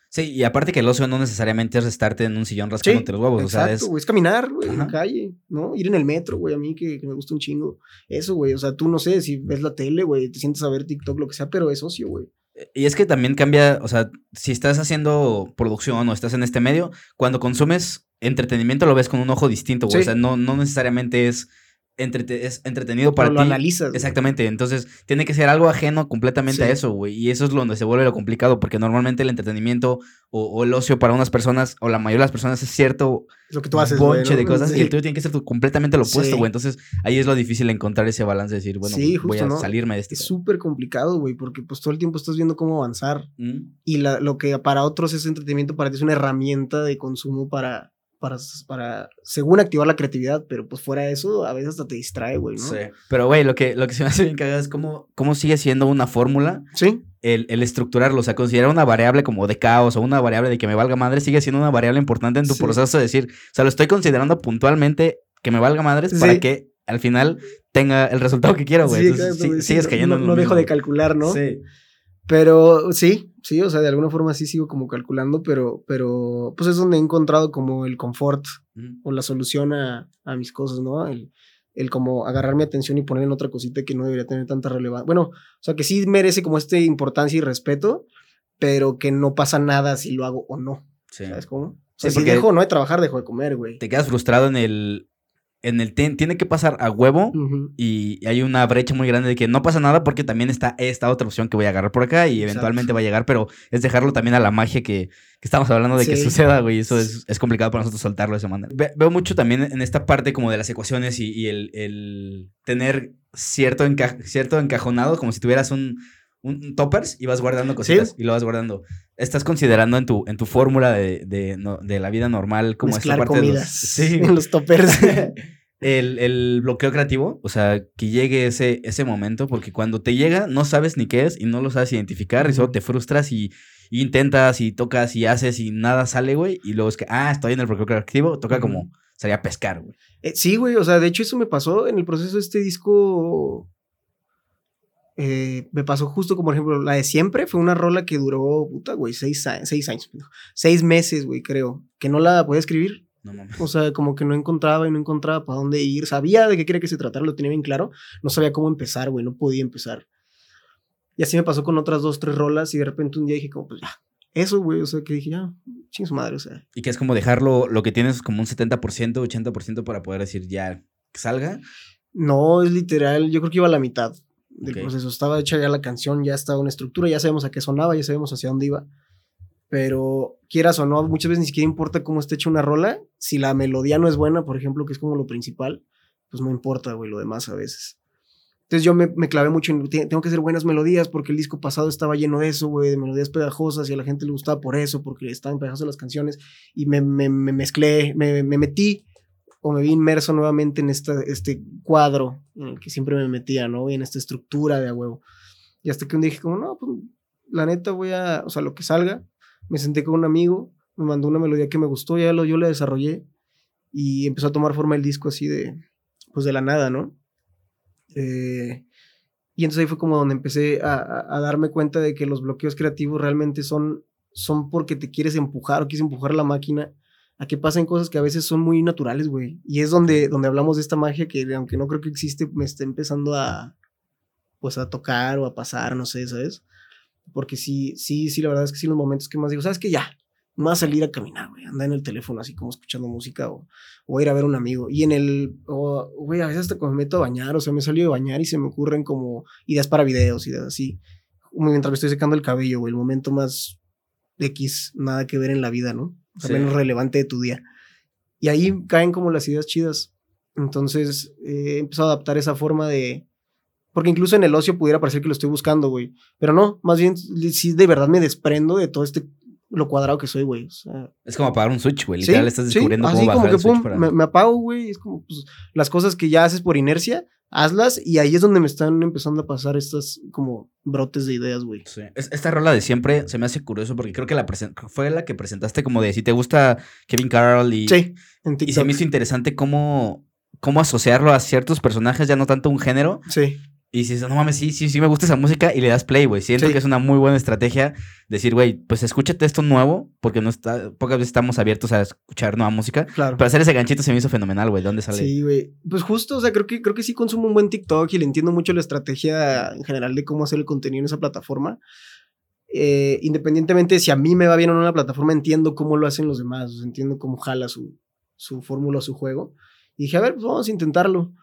Sí, y aparte que el ocio no necesariamente es estarte en un sillón rascándote los huevos. Exacto, o sea, es... es caminar, güey, en la calle, ¿no? Ir en el metro, güey, a mí que, que, me gusta un chingo. Eso, güey, o sea, tú no sé si ves la tele, güey, te sientes a ver TikTok, lo que sea, pero es ocio, güey. Y es que también cambia, o sea, si estás haciendo producción o estás en este medio, cuando consumes entretenimiento lo ves con un ojo distinto, güey. O sea, no, no necesariamente es es entretenido para lo analizas. Exactamente. Entonces, tiene que ser algo ajeno completamente a eso, güey. Y eso es donde se vuelve lo complicado, porque normalmente el entretenimiento o, el ocio para unas personas, o la mayoría de las personas, es cierto lo que tú haces, bonche de cosas, y el tuyo tiene que ser completamente lo opuesto, güey. Entonces, ahí es lo difícil encontrar ese balance, de decir, bueno, voy a salirme de este. Es súper complicado, güey, porque pues todo el tiempo estás viendo cómo avanzar. Mm. Y la, lo que para otros es entretenimiento, para ti es una herramienta de consumo para para, para, según activar la creatividad, pero pues fuera de eso, a veces hasta te distrae, güey, ¿no? Sí. Pero, güey, lo que, lo que se me hace bien cagado es cómo, cómo sigue siendo una fórmula. Sí. El, el, estructurarlo, o sea, considerar una variable como de caos o una variable de que me valga madre, sigue siendo una variable importante en tu proceso de decir, o sea, lo estoy considerando puntualmente que me valga madres para que al final tenga el resultado que quiero, güey. Sí, sigues cayendo no, no dejo de calcular, ¿no? Sí. Pero sí, sí, o sea, de alguna forma sí sigo como calculando, pero, pero pues es donde he encontrado como el confort o la solución a, a, mis cosas, ¿no? El, el como agarrar mi atención y poner en otra cosita que no debería tener tanta relevancia. Bueno, o sea, que sí merece como esta importancia y respeto, pero que no pasa nada si lo hago o no. ¿Sabes cómo? O sea, si dejo no de trabajar, dejo de comer, güey. Te quedas frustrado en el, en el tiene que pasar a huevo y hay una brecha muy grande de que no pasa nada porque también está esta otra opción que voy a agarrar por acá y eventualmente va a llegar, pero es dejarlo también a la magia que, que estamos hablando de que suceda, güey. Eso es, es, complicado para nosotros soltarlo de esa manera. veo mucho también en esta parte como de las ecuaciones y, y el, el, tener cierto, cierto encajonado, como si tuvieras un, un toppers y vas guardando cositas y lo vas guardando. ¿Estás considerando en tu, en tu fórmula de, de, de, la vida normal como esta parte de los, sí. los toppers? el, el, bloqueo creativo, o sea, que llegue ese, ese momento, porque cuando te llega no sabes ni qué es y no lo sabes identificar y solo te frustras y, intentas y tocas y haces y nada sale, güey, y luego es que, ah, estoy en el bloqueo creativo, toca como salir a pescar, güey. Eh, sí, güey, o sea, de hecho eso me pasó en el proceso de este disco eh, me pasó justo como, por ejemplo, la de siempre fue una rola que duró, puta, güey, seis, seis años, seis meses, güey, creo, que no la podía escribir. No mames. O sea, como que no encontraba y no encontraba para dónde ir. Sabía de qué quería que se tratara, lo tenía bien claro. No sabía cómo empezar, güey, no podía empezar. Y así me pasó con otras dos, tres rolas y de repente un día dije como, pues ya, eso, güey, o sea, que dije, ya, ching su madre, o sea. Y que es como dejarlo, lo que tienes como un 70%, 80% para poder decir ya, que salga. No, es literal, yo creo que iba a la mitad del proceso. Estaba hecha ya la canción, ya estaba una estructura, ya sabemos a qué sonaba, ya sabemos hacia dónde iba. Pero quieras o no, muchas veces ni siquiera importa cómo esté hecha una rola. Si la melodía no es buena, por ejemplo, que es como lo principal, pues no importa, güey, lo demás a veces. Entonces yo me, me, clavé mucho en, tengo que hacer buenas melodías porque el disco pasado estaba lleno de eso, güey, de melodías pegajosas y a la gente le gustaba por eso, porque estaban pegajosas las canciones y me, me, me mezclé, me, metí o me vi inmerso nuevamente en esta, este cuadro en el que siempre me metía, ¿no? Y en esta estructura de a huevo. Y hasta que un día dije como, no, pues la neta voy a, o sea, lo que salga. Me senté con un amigo, me mandó una melodía que me gustó, ya lo, yo la desarrollé y empezó a tomar forma el disco así de, pues de la nada, ¿no? Eh, y entonces ahí fue como donde empecé a, a, darme cuenta de que los bloqueos creativos realmente son, son porque te quieres empujar o quieres empujar la máquina a que pasen cosas que a veces son muy naturales, güey. Y es donde, donde hablamos de esta magia que, aunque no creo que existe, me está empezando a, pues, a tocar o a pasar, no sé, ¿sabes? Porque sí, sí, sí, la verdad es que sí, los momentos que más digo, ¿sabes que Ya, a salir a caminar, güey, andar en el teléfono así como escuchando música o, o ir a ver a un amigo. Y en el, güey, a veces hasta cuando me meto a bañar, o sea, me salido de bañar y se me ocurren como ideas para videos, ideas así. Mientras me estoy secando el cabello, güey, el momento más X, nada que ver en la vida, ¿no? O sea, menos relevante de tu día. Y ahí caen como las ideas chidas. Entonces eh, he empezado a adaptar esa forma de... Porque incluso en el ocio pudiera parecer que lo estoy buscando, güey. Pero no, más bien sí de verdad me desprendo de todo este lo cuadrado que soy, güey. es como apagar un switch, güey. Literal, estás descubriendo cómo bajar el switch me, apago, güey. Es como pues, las cosas que ya haces por inercia, hazlas. Y ahí es donde me están empezando a pasar estas como brotes de ideas, güey. Sí. Esta rola de siempre se me hace curioso porque creo que la fue la que presentaste como de si te gusta Kevin Carroll y... Sí, en Y se me hizo interesante cómo, cómo asociarlo a ciertos personajes, ya no tanto un género. Sí. Y dices, no mames, sí, sí, sí me gusta esa música y le das play, güey. Siento que es una muy buena estrategia decir, güey, pues escúchate esto nuevo, porque no está, pocas veces estamos abiertos a escuchar nueva música. Claro. Pero hacer ese ganchito se me hizo fenomenal, güey. ¿De dónde sale? Sí, güey. Pues justo, o sea, creo que, creo que sí consumo un buen TikTok y le entiendo mucho la estrategia en general de cómo hacer el contenido en esa plataforma. Eh, independientemente de si a mí me va bien o no la plataforma, entiendo cómo lo hacen los demás, entiendo cómo jala su, su fórmula, su juego. Y dije, a ver, pues vamos a intentarlo.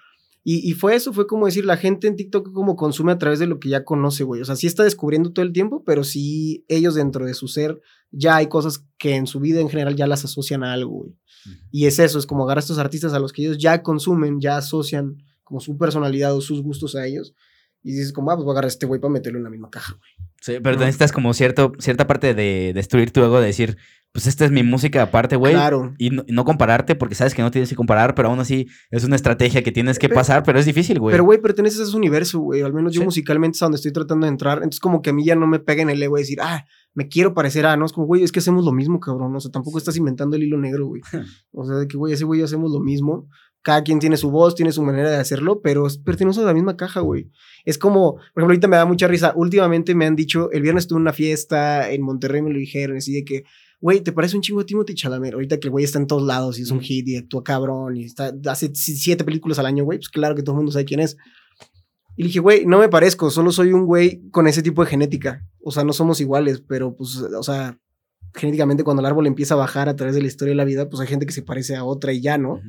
Y, fue eso, fue como decir, la gente en TikTok como consume a través de lo que ya conoce, güey. O sea, sí está descubriendo todo el tiempo, pero sí ellos dentro de su ser ya hay cosas que en su vida en general ya las asocian a algo, güey. Y es eso, es como agarrar a estos artistas a los que ellos ya consumen, ya asocian como su personalidad o sus gustos a ellos. Y dices como, ah, pues voy a agarrar a este güey para meterlo en la misma caja, güey. Sí, pero necesitas como cierto, cierta parte de destruir tu ego, de decir, pues esta es mi música aparte, güey. Claro. Y no, compararte porque sabes que no tienes que comparar, pero aún así es una estrategia que tienes que pasar, pero es difícil, güey. Pero, güey, perteneces a ese universo, güey. Al menos yo musicalmente es donde estoy tratando de entrar. Entonces, como que a mí ya no me pega en el ego decir, ah, me quiero parecer a, no, es como, güey, es que hacemos lo mismo, cabrón. O sea, tampoco estás inventando el hilo negro, güey. o sea, de que, güey, ese güey hacemos lo mismo. Cada quien tiene su voz, tiene su manera de hacerlo, pero pertenece a la misma caja, güey. Es como, por ejemplo, ahorita me da mucha risa. Últimamente me han dicho, el viernes tuve una fiesta en Monterrey, me lo dijeron, así de que, güey, ¿te parece un chingo a Timothy Chalamet? Ahorita que el güey está en todos lados y es un hit y actúa cabrón y está, hace siete películas al año, güey, pues claro que todo el mundo sabe quién es. Y le dije, güey, no me parezco, solo soy un güey con ese tipo de genética. O sea, no somos iguales, pero pues, o sea, genéticamente cuando el árbol empieza a bajar a través de la historia de la vida, pues hay gente que se parece a otra y ya, ¿no?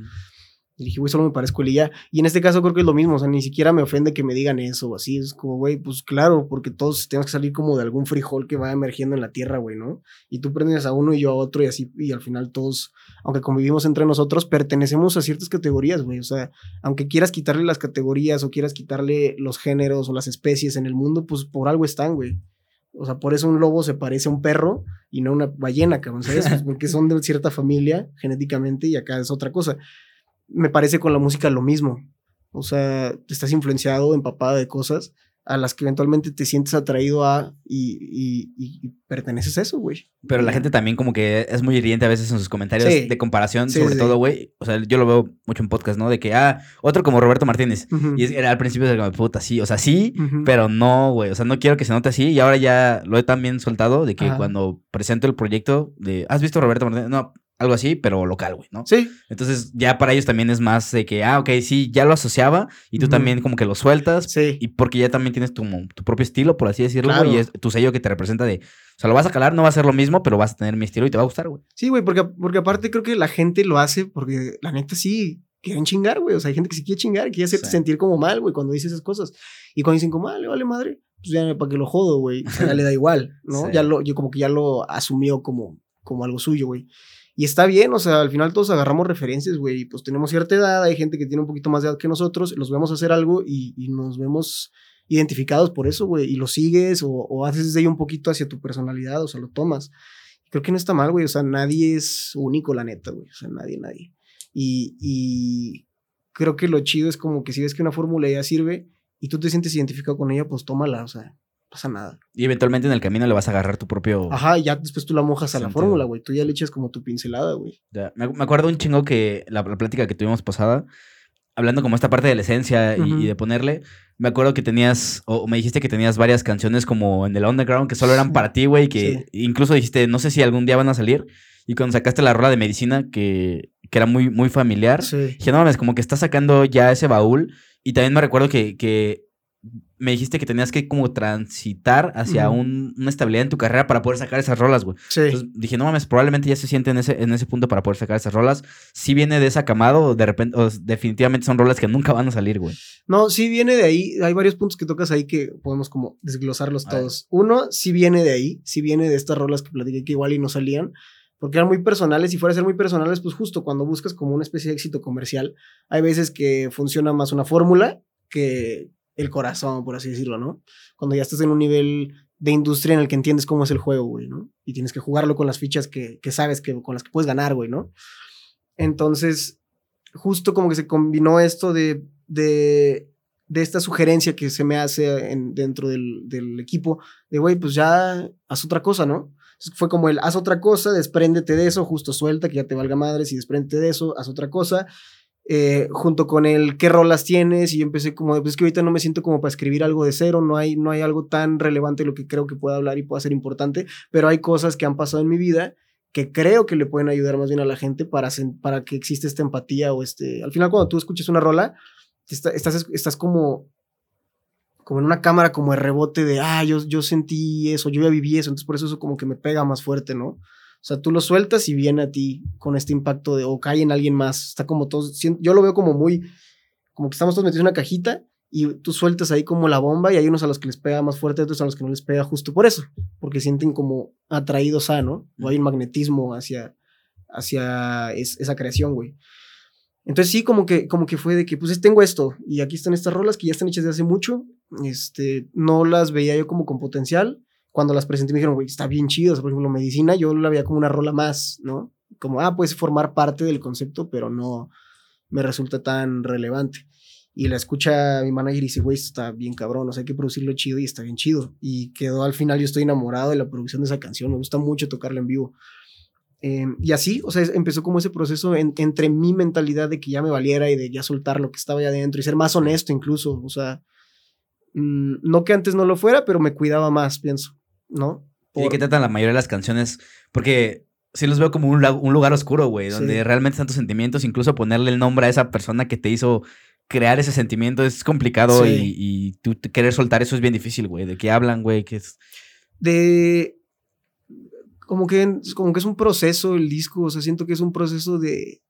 Y dije, güey, solo me parezco a ella. Y en este caso creo que es lo mismo, o sea, ni siquiera me ofende que me digan eso o así. Es como, güey, pues claro, porque todos tenemos que salir como de algún frijol que va emergiendo en la tierra, güey, ¿no? Y tú prendes a uno y yo a otro y así, y al final todos, aunque convivimos entre nosotros, pertenecemos a ciertas categorías, güey. O sea, aunque quieras quitarle las categorías o quieras quitarle los géneros o las especies en el mundo, pues por algo están, güey. O sea, por eso un lobo se parece a un perro y no a una ballena, cabrón, ¿sabes? Pues porque son de cierta familia genéticamente y acá es otra cosa me parece con la música lo mismo. O sea, estás influenciado, empapado de cosas a las que eventualmente te sientes atraído a y, y, perteneces a eso, güey. Pero la gente también como que es muy hiriente a veces en sus comentarios de comparación, sobre todo, güey. O sea, yo lo veo mucho en podcast, ¿no? De que, ah, otro como Roberto Martínez. Y era al principio de como, puta, sí, o sea, sí, pero no, güey. O sea, no quiero que se note así. Y ahora ya lo he también soltado de que cuando presento el proyecto de, ¿has visto Roberto Martínez? No, algo así, pero local, güey, ¿no? Sí. Entonces ya para ellos también es más de que, ah, ok, sí, ya lo asociaba y tú también como que lo sueltas. Sí. Y porque ya también tienes tu, tu propio estilo, por así decirlo, y es tu sello que te representa de, o sea, lo vas a calar, no va a ser lo mismo, pero vas a tener mi estilo y te va a gustar, güey. Sí, güey, porque, porque aparte creo que la gente lo hace porque la neta sí, quieren chingar, güey. O sea, hay gente que se quiere chingar, quiere hacerte sentir como mal, güey, cuando dice esas cosas. Y cuando dicen como, ah, le vale madre, pues ya para que lo jodo, güey. ya le da igual, ¿no? Ya lo, yo como que ya lo asumió como, como algo suyo, güey. Y está bien, o sea, al final todos agarramos referencias, güey, y pues tenemos cierta edad, hay gente que tiene un poquito más de edad que nosotros, los vemos hacer algo y, nos vemos identificados por eso, güey, y lo sigues o, o haces de ahí un poquito hacia tu personalidad, o sea, lo tomas. Creo que no está mal, güey, o sea, nadie es único, la neta, güey, o sea, nadie, nadie. Y, y creo que lo chido es como que si ves que una fórmula ya sirve y tú te sientes identificado con ella, pues tómala, o sea, pasa nada. Y eventualmente en el camino le vas a agarrar tu propio. Ajá, y ya después tú la mojas a la fórmula, güey. Tú ya le echas como tu pincelada, güey. Me, me, acuerdo un chingo que la, la, plática que tuvimos pasada, hablando como esta parte de la esencia y, y de ponerle, me acuerdo que tenías, o me dijiste que tenías varias canciones como en el underground que solo eran para ti, güey, que sí. incluso dijiste, no sé si algún día van a salir. Y cuando sacaste la rola de medicina, que, que era muy, muy familiar, Sí. dije, no mames, como que estás sacando ya ese baúl. Y también me recuerdo que, que me dijiste que tenías que como transitar hacia un- una estabilidad en tu carrera para poder sacar esas rolas, güey. Sí. Entonces dije, no mames, probablemente ya se siente en ese, en ese punto para poder sacar esas rolas. Si viene de esa camada o de repente, o definitivamente son rolas que nunca van a salir, güey. No, sí viene de ahí. Hay varios puntos que tocas ahí que podemos como desglosarlos todos. Uno, sí viene de ahí, sí viene de estas rolas que platiqué que igual y no salían, porque eran muy personales. Si fuera a ser muy personales, pues justo cuando buscas como una especie de éxito comercial, hay veces que funciona más una fórmula que el corazón, por así decirlo, ¿no? Cuando ya estás en un nivel de industria en el que entiendes cómo es el juego, güey, ¿no? Y tienes que jugarlo con las fichas que, que sabes que con las que puedes ganar, güey, ¿no? Entonces, justo como que se combinó esto de, de, de esta sugerencia que se me hace en- dentro del, del equipo, de, güey, pues ya haz otra cosa, ¿no? Entonces fue como el, haz otra cosa, despréndete de eso, justo suelta, que ya te valga madres y despréndete de eso, haz otra cosa. Eh, junto con el qué rolas tienes y yo empecé como pues es que ahorita no me siento como para escribir algo de cero, no hay, no hay algo tan relevante lo que creo que pueda hablar y pueda ser importante, pero hay cosas que han pasado en mi vida que creo que le pueden ayudar más bien a la gente para, para que exista esta empatía o este... Al final cuando tú escuchas una rola, está- estás, estás como, como en una cámara como de rebote de, ah, yo, yo sentí eso, yo ya viví eso, entonces por eso eso como que me pega más fuerte, ¿no? O sea, tú lo sueltas y viene a ti con este impacto de, o cae en alguien más, está como todo, yo lo veo como muy, como que estamos todos metidos en una cajita y tú sueltas ahí como la bomba y hay unos a los que les pega más fuerte, otros a los que no les pega justo por eso, porque sienten como atraídos a, ¿no? O hay un magnetismo hacia, hacia es- esa creación, güey. Entonces sí, como que, como que fue de que, pues tengo esto y aquí están estas rolas que ya están hechas de hace mucho, este, no las veía yo como con potencial. Cuando las presenté me dijeron, güey, está bien chido, o sea, por ejemplo, medicina, yo la veía como una rola más, ¿no? Como, ah, puedes formar parte del concepto, pero no me resulta tan relevante. Y la escucha mi manager y dice, güey, está bien cabrón, o sea, hay que producirlo chido y está bien chido. Y quedó al final, yo estoy enamorado de la producción de esa canción, me gusta mucho tocarla en vivo. Eh, y así, o sea, empezó como ese proceso en- entre mi mentalidad de que ya me valiera y de ya soltar lo que estaba allá adentro y ser más honesto incluso, o sea, mm, no que antes no lo fuera, pero me cuidaba más, pienso, ¿no? ¿Y de Por- qué tratan la mayoría de las canciones? Porque sí los veo como un, un lugar oscuro, güey, donde Sí. realmente están tus sentimientos, incluso ponerle el nombre a esa persona que te hizo crear ese sentimiento es complicado Sí. y, y tú querer soltar eso es bien difícil, güey. ¿De qué hablan, güey? ¿Qué es? de como que como que es un proceso el disco, o sea, siento que es un proceso de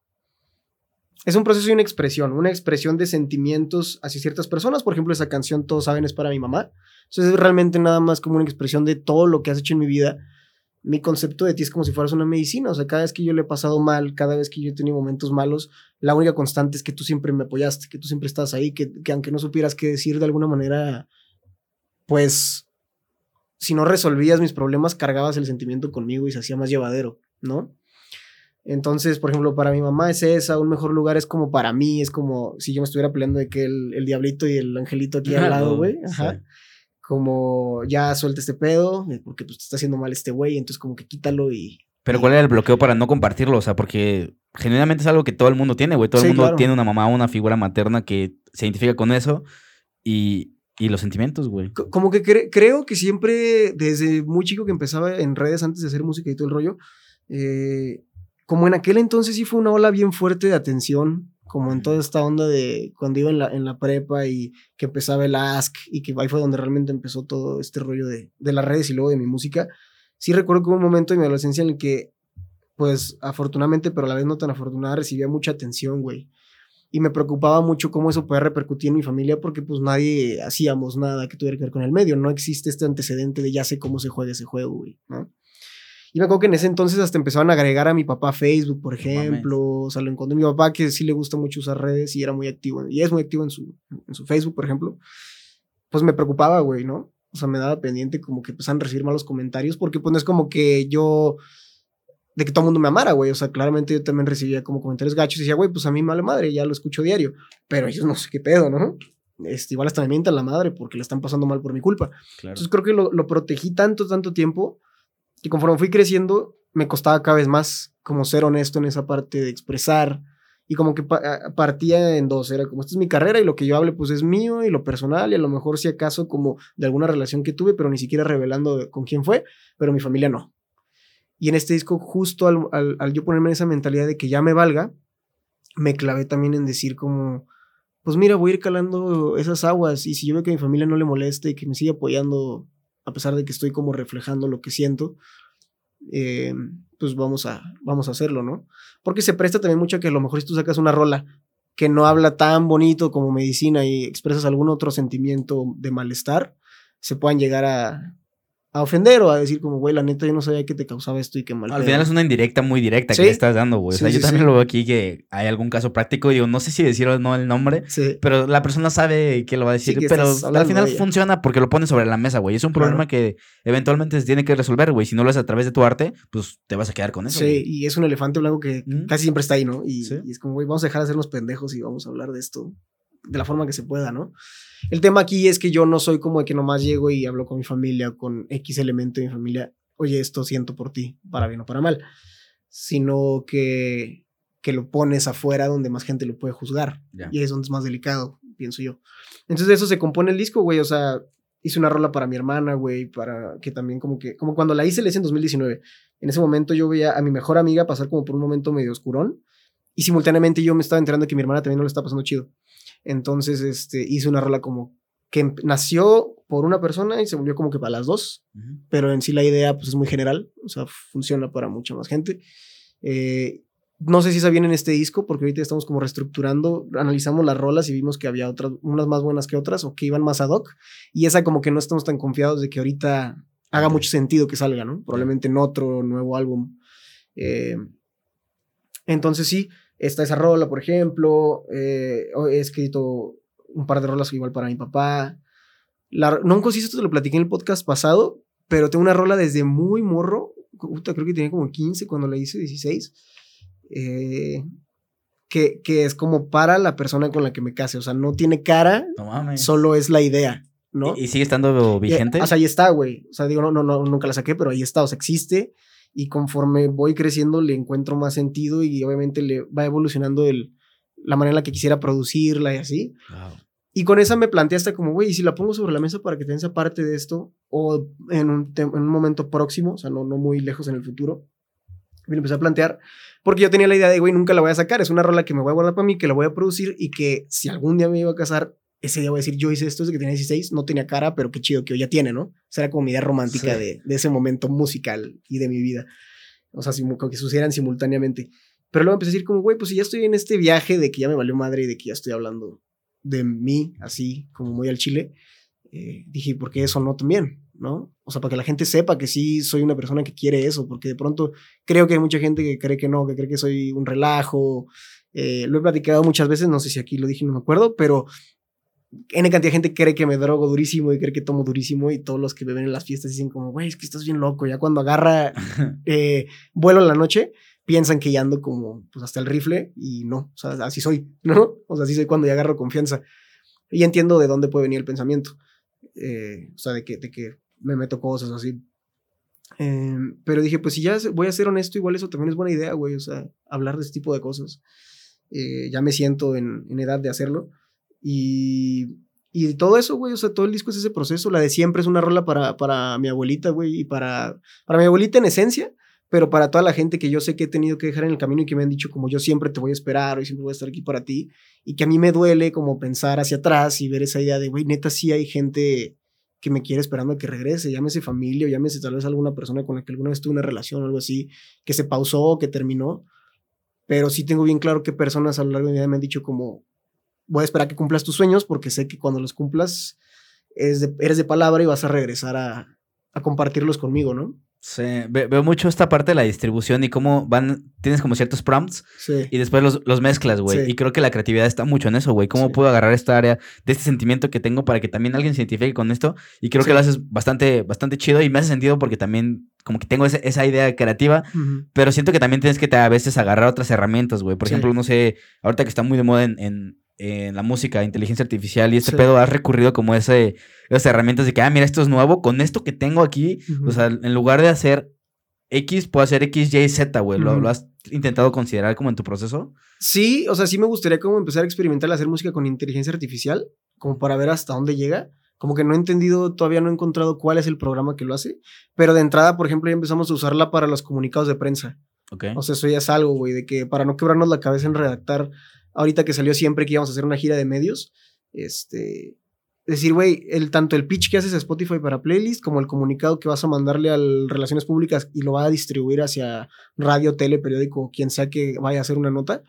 es un proceso y una expresión, una expresión de sentimientos hacia ciertas personas, por ejemplo, esa canción todos saben es para mi mamá. Entonces es realmente nada más como una expresión de todo lo que has hecho en mi vida. Mi concepto de ti es como si fueras una medicina, o sea, cada vez que yo le he pasado mal, cada vez que yo he tenido momentos malos, la única constante es que tú siempre me apoyaste, que tú siempre estás ahí, que, que aunque no supieras qué decir de alguna manera, pues si no resolvías mis problemas, cargabas el sentimiento conmigo y se hacía más llevadero, ¿no? Entonces, por ejemplo, para mi mamá es esa, un mejor lugar es como para mí, es como si yo me estuviera peleando de que el, el diablito y el angelito aquí al lado, güey. Ajá. Sí. Como ya suelta este pedo, eh, porque pues te está haciendo mal este güey, entonces como que quítalo y... Pero ¿cuál era el bloqueo para no compartirlo? O sea, porque genuinamente es algo que todo el mundo tiene, güey. Todo el mundo claro. tiene una mamá, una figura materna que se identifica con eso y, y los sentimientos, güey. Co- Como que cre- creo que siempre, desde muy chico que empezaba en redes antes de hacer música y todo el rollo, eh, como en aquel entonces sí fue una ola bien fuerte de atención, como en toda esta onda de cuando iba en la, en la prepa y que empezaba el Ask y que ahí fue donde realmente empezó todo este rollo de, de las redes y luego de mi música. Sí recuerdo que hubo un momento en mi adolescencia en el que, pues afortunadamente, pero a la vez no tan afortunada, recibía mucha atención, güey. y me preocupaba mucho cómo eso puede repercutir en mi familia porque pues nadie hacíamos nada que tuviera que ver con el medio, no existe este antecedente de ya sé cómo se juega ese juego, güey, ¿no? Y me acuerdo que en ese entonces hasta empezaban a agregar a mi papá a Facebook, por ejemplo. o sea, lo encontré mi papá que sí le gusta mucho usar redes y era muy activo. Y es muy activo en su, en su Facebook, por ejemplo. Pues me preocupaba, güey, ¿no? O sea, me daba pendiente como que empezaban a recibir malos comentarios porque pues no es como que yo... De que todo el mundo me amara, güey. O sea, claramente yo también recibía como comentarios gachos y decía, güey, pues a mí mala madre, ya lo escucho diario. Pero ellos no sé qué pedo, ¿no? Este, igual hasta me mientan la madre porque le están pasando mal por mi culpa. Entonces creo que lo, lo protegí tanto, tanto tiempo y conforme fui creciendo, me costaba cada vez más como ser honesto en esa parte de expresar. Y como que partía en dos, era como, esta es mi carrera y lo que yo hable pues es mío y lo personal y a lo mejor si acaso como de alguna relación que tuve, pero ni siquiera revelando con quién fue, pero mi familia no. Y en este disco, justo al, al yo ponerme en esa mentalidad de que ya me valga, me clavé también en decir como, pues mira, voy a ir calando esas aguas y si yo veo que mi familia no le molesta y que me sigue apoyando a pesar de que estoy como reflejando lo que siento, eh, pues vamos a, vamos a hacerlo, ¿no? Porque se presta también mucho a que a lo mejor si tú sacas una rola que no habla tan bonito como medicina y expresas algún otro sentimiento de malestar, se puedan llegar a, a ofender o a decir como, güey, la neta yo no sabía que te causaba esto y qué mal. Al final es una indirecta muy directa que le estás dando, güey. o sea, yo también lo veo aquí que hay algún caso práctico. Digo, no sé si decir o no el nombre, pero la persona sabe qué lo va a decir. pero al final funciona porque lo pones sobre la mesa, güey. Es un problema que eventualmente se tiene que resolver, güey. Si no lo haces a través de tu arte, pues te vas a quedar con eso. Sí, y es un elefante blanco que casi siempre está ahí, ¿no? Y, y es como, güey, vamos a dejar de hacernos pendejos y vamos a hablar de esto de la forma que se pueda, ¿no? El tema aquí es que yo no soy como de que nomás llego y hablo con mi familia, con X elemento de mi familia, oye, esto siento por ti, para bien o para mal, sino que, que lo pones afuera donde más gente lo puede juzgar. Y es donde es más delicado, pienso yo. Entonces de eso se compone el disco, güey, o sea, hice una rola para mi hermana, güey, para que también como que, como cuando la hice, la hice en 2019. En ese momento yo veía a mi mejor amiga pasar como por un momento medio oscurón y simultáneamente yo me estaba enterando que mi hermana también no lo está pasando chido. Entonces, este, hice una rola como que nació por una persona y se volvió como que para las dos, pero en sí la idea pues es muy general, o sea, funciona para mucha más gente. Eh, no sé si está bien en este disco, porque ahorita estamos como reestructurando, analizamos las rolas y vimos que había otras, unas más buenas que otras o que iban más ad hoc, y esa como que no estamos tan confiados de que ahorita haga mucho sentido que salga, ¿no? Probablemente en otro nuevo álbum. Eh, entonces sí, Está esa rola, por ejemplo. Eh, he escrito un par de rolas igual para mi papá. La, nunca si esto te lo platiqué en el podcast pasado, pero tengo una rola desde muy morro. creo que tenía como 15 cuando la hice, 16. Eh, que, que, es como para la persona con la que me case. O sea, no tiene cara, solo es la idea. ¿no? ¿Y, sigue estando vigente? o sea, ahí está, güey. O sea, digo, no, no, no, nunca la saqué, pero ahí está. O sea, existe y conforme voy creciendo le encuentro más sentido y obviamente le va evolucionando el, la manera en la que quisiera producirla y así. Y con esa me planteé hasta como, güey, ¿y si la pongo sobre la mesa para que tenga parte de esto o en un, en un momento próximo, o sea, no, no muy lejos en el futuro? Me lo empecé a plantear porque yo tenía la idea de, güey, nunca la voy a sacar, es una rola que me voy a guardar para mí, que la voy a producir y que si algún día me iba a casar, ese día voy a decir, yo hice esto desde que tenía 16, no tenía cara, pero qué chido que hoy ya tiene, ¿no? Será como mi idea romántica de, de, ese momento musical y de mi vida. O sea, que sucedieran simultáneamente. Pero luego empecé a decir como, güey, pues si ya estoy en este viaje de que ya me valió madre y de que ya estoy hablando de mí, así como muy al chile, eh, dije, ¿por qué eso no también? ¿No? O sea, para que la gente sepa que sí soy una persona que quiere eso, porque de pronto creo que hay mucha gente que cree que no, que cree que soy un relajo. Eh, lo he platicado muchas veces, no sé si aquí lo dije, no me acuerdo, pero N cantidad de gente cree que me drogo durísimo y cree que tomo durísimo y todos los que me ven en las fiestas dicen como, güey, es que estás bien loco. Ya cuando agarra eh, vuelo en la noche, piensan que ya ando como pues hasta el rifle y no, o sea, así soy, ¿no? O sea, así soy cuando ya agarro confianza. Y entiendo de dónde puede venir el pensamiento. Eh, o sea, de que, de que me meto cosas así. Em, pero dije, pues si ya voy a ser honesto, igual eso también es buena idea, güey. O sea, hablar de este tipo de cosas. Eh, ya me siento en, en edad de hacerlo. Y, y todo eso, güey, o sea, todo el disco es ese proceso. La de siempre es una rola para, para mi abuelita, güey, y para, para mi abuelita en esencia, pero para toda la gente que yo sé que he tenido que dejar en el camino y que me han dicho como yo siempre te voy a esperar y siempre voy a estar aquí para ti. Y que a mí me duele como pensar hacia atrás y ver esa idea de, güey, neta, sí hay gente que me quiere esperando a que regrese, llámese familia o llámese tal vez alguna persona con la que alguna vez tuve una relación o algo así, que se pausó, que terminó pero sí tengo bien claro que personas a lo largo de mi vida me han dicho como, voy a esperar a que cumplas tus sueños porque sé que cuando los cumplas eres de, eres de palabra y vas a regresar a, a compartirlos conmigo, ¿no? Sí, veo mucho esta parte de la distribución y cómo van, tienes como ciertos prompts y después los, mezclas, güey. Y creo que la creatividad está mucho en eso, güey. ¿Cómo puedo agarrar esta área de este sentimiento que tengo para que también alguien se identifique con esto? Y creo que lo haces bastante, bastante chido y me hace sentido porque también como que tengo esa idea creativa, pero siento que también tienes que a veces agarrar otras herramientas, güey. Por ejemplo, no sé, ahorita que está muy de moda en en la música, inteligencia artificial y este pedo, has recurrido como ese, esas herramientas de que, ah, mira, esto es nuevo, con esto que tengo aquí, o sea, en lugar de hacer X, puedo hacer X, Y, Z, güey. ¿Lo, has intentado considerar como en tu proceso? Sí, o sea, sí me gustaría como empezar a experimentar hacer música con inteligencia artificial, como para ver hasta dónde llega. Como que no he entendido, todavía no he encontrado cuál es el programa que lo hace, pero de entrada, por ejemplo, ya empezamos a usarla para los comunicados de prensa. Ok. O sea, eso ya es algo, güey, de que para no quebrarnos la cabeza en redactar ahorita que salió siempre que íbamos a hacer una gira de medios, este, decir, güey, el, tanto el pitch que haces a Spotify para playlist como el comunicado que vas a mandarle a Relaciones Públicas y lo va a distribuir hacia radio, tele, periódico, quien sea que vaya a hacer una nota,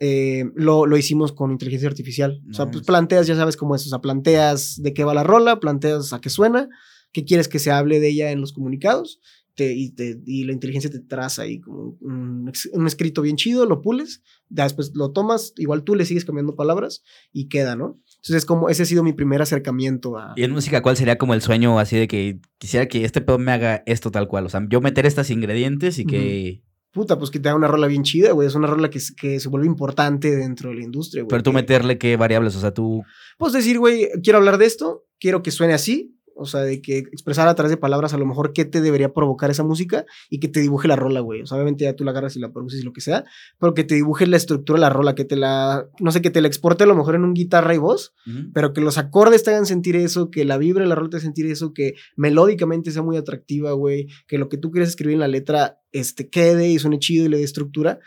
eh, lo, lo, hicimos con inteligencia artificial. O sea, pues planteas, ya sabes cómo es, o sea, planteas de qué va la rola, planteas a qué suena, qué quieres que se hable de ella en los comunicados y, la inteligencia te traza ahí como un, escrito bien chido, lo pules, después lo tomas, igual tú le sigues cambiando palabras y queda, ¿no? Entonces, como ese ha sido mi primer acercamiento a... ¿Y en música cuál sería como el sueño así de que quisiera que este pedo me haga esto tal cual? O sea, yo meter estos ingredientes y que... Puta, pues que te haga una rola bien chida, güey. Es una rola que, que se vuelve importante dentro de la industria, güey. Pero tú meterle qué variables, o sea, tú... Pues decir, güey, quiero hablar de esto, quiero que suene así, o sea, de que expresar a través de palabras a lo mejor qué te debería provocar esa música y que te dibuje la rola, güey. O sea, obviamente ya tú la agarras y la produces y lo que sea, pero que te dibuje la estructura de la rola, que te la, no sé, que te la exporte a lo mejor en un guitarra y voz, pero que los acordes te hagan sentir eso, que la vibra de la rola te haga sentir eso, que melódicamente sea muy atractiva, güey, que lo que tú quieres escribir en la letra este, quede y suene chido y le dé estructura,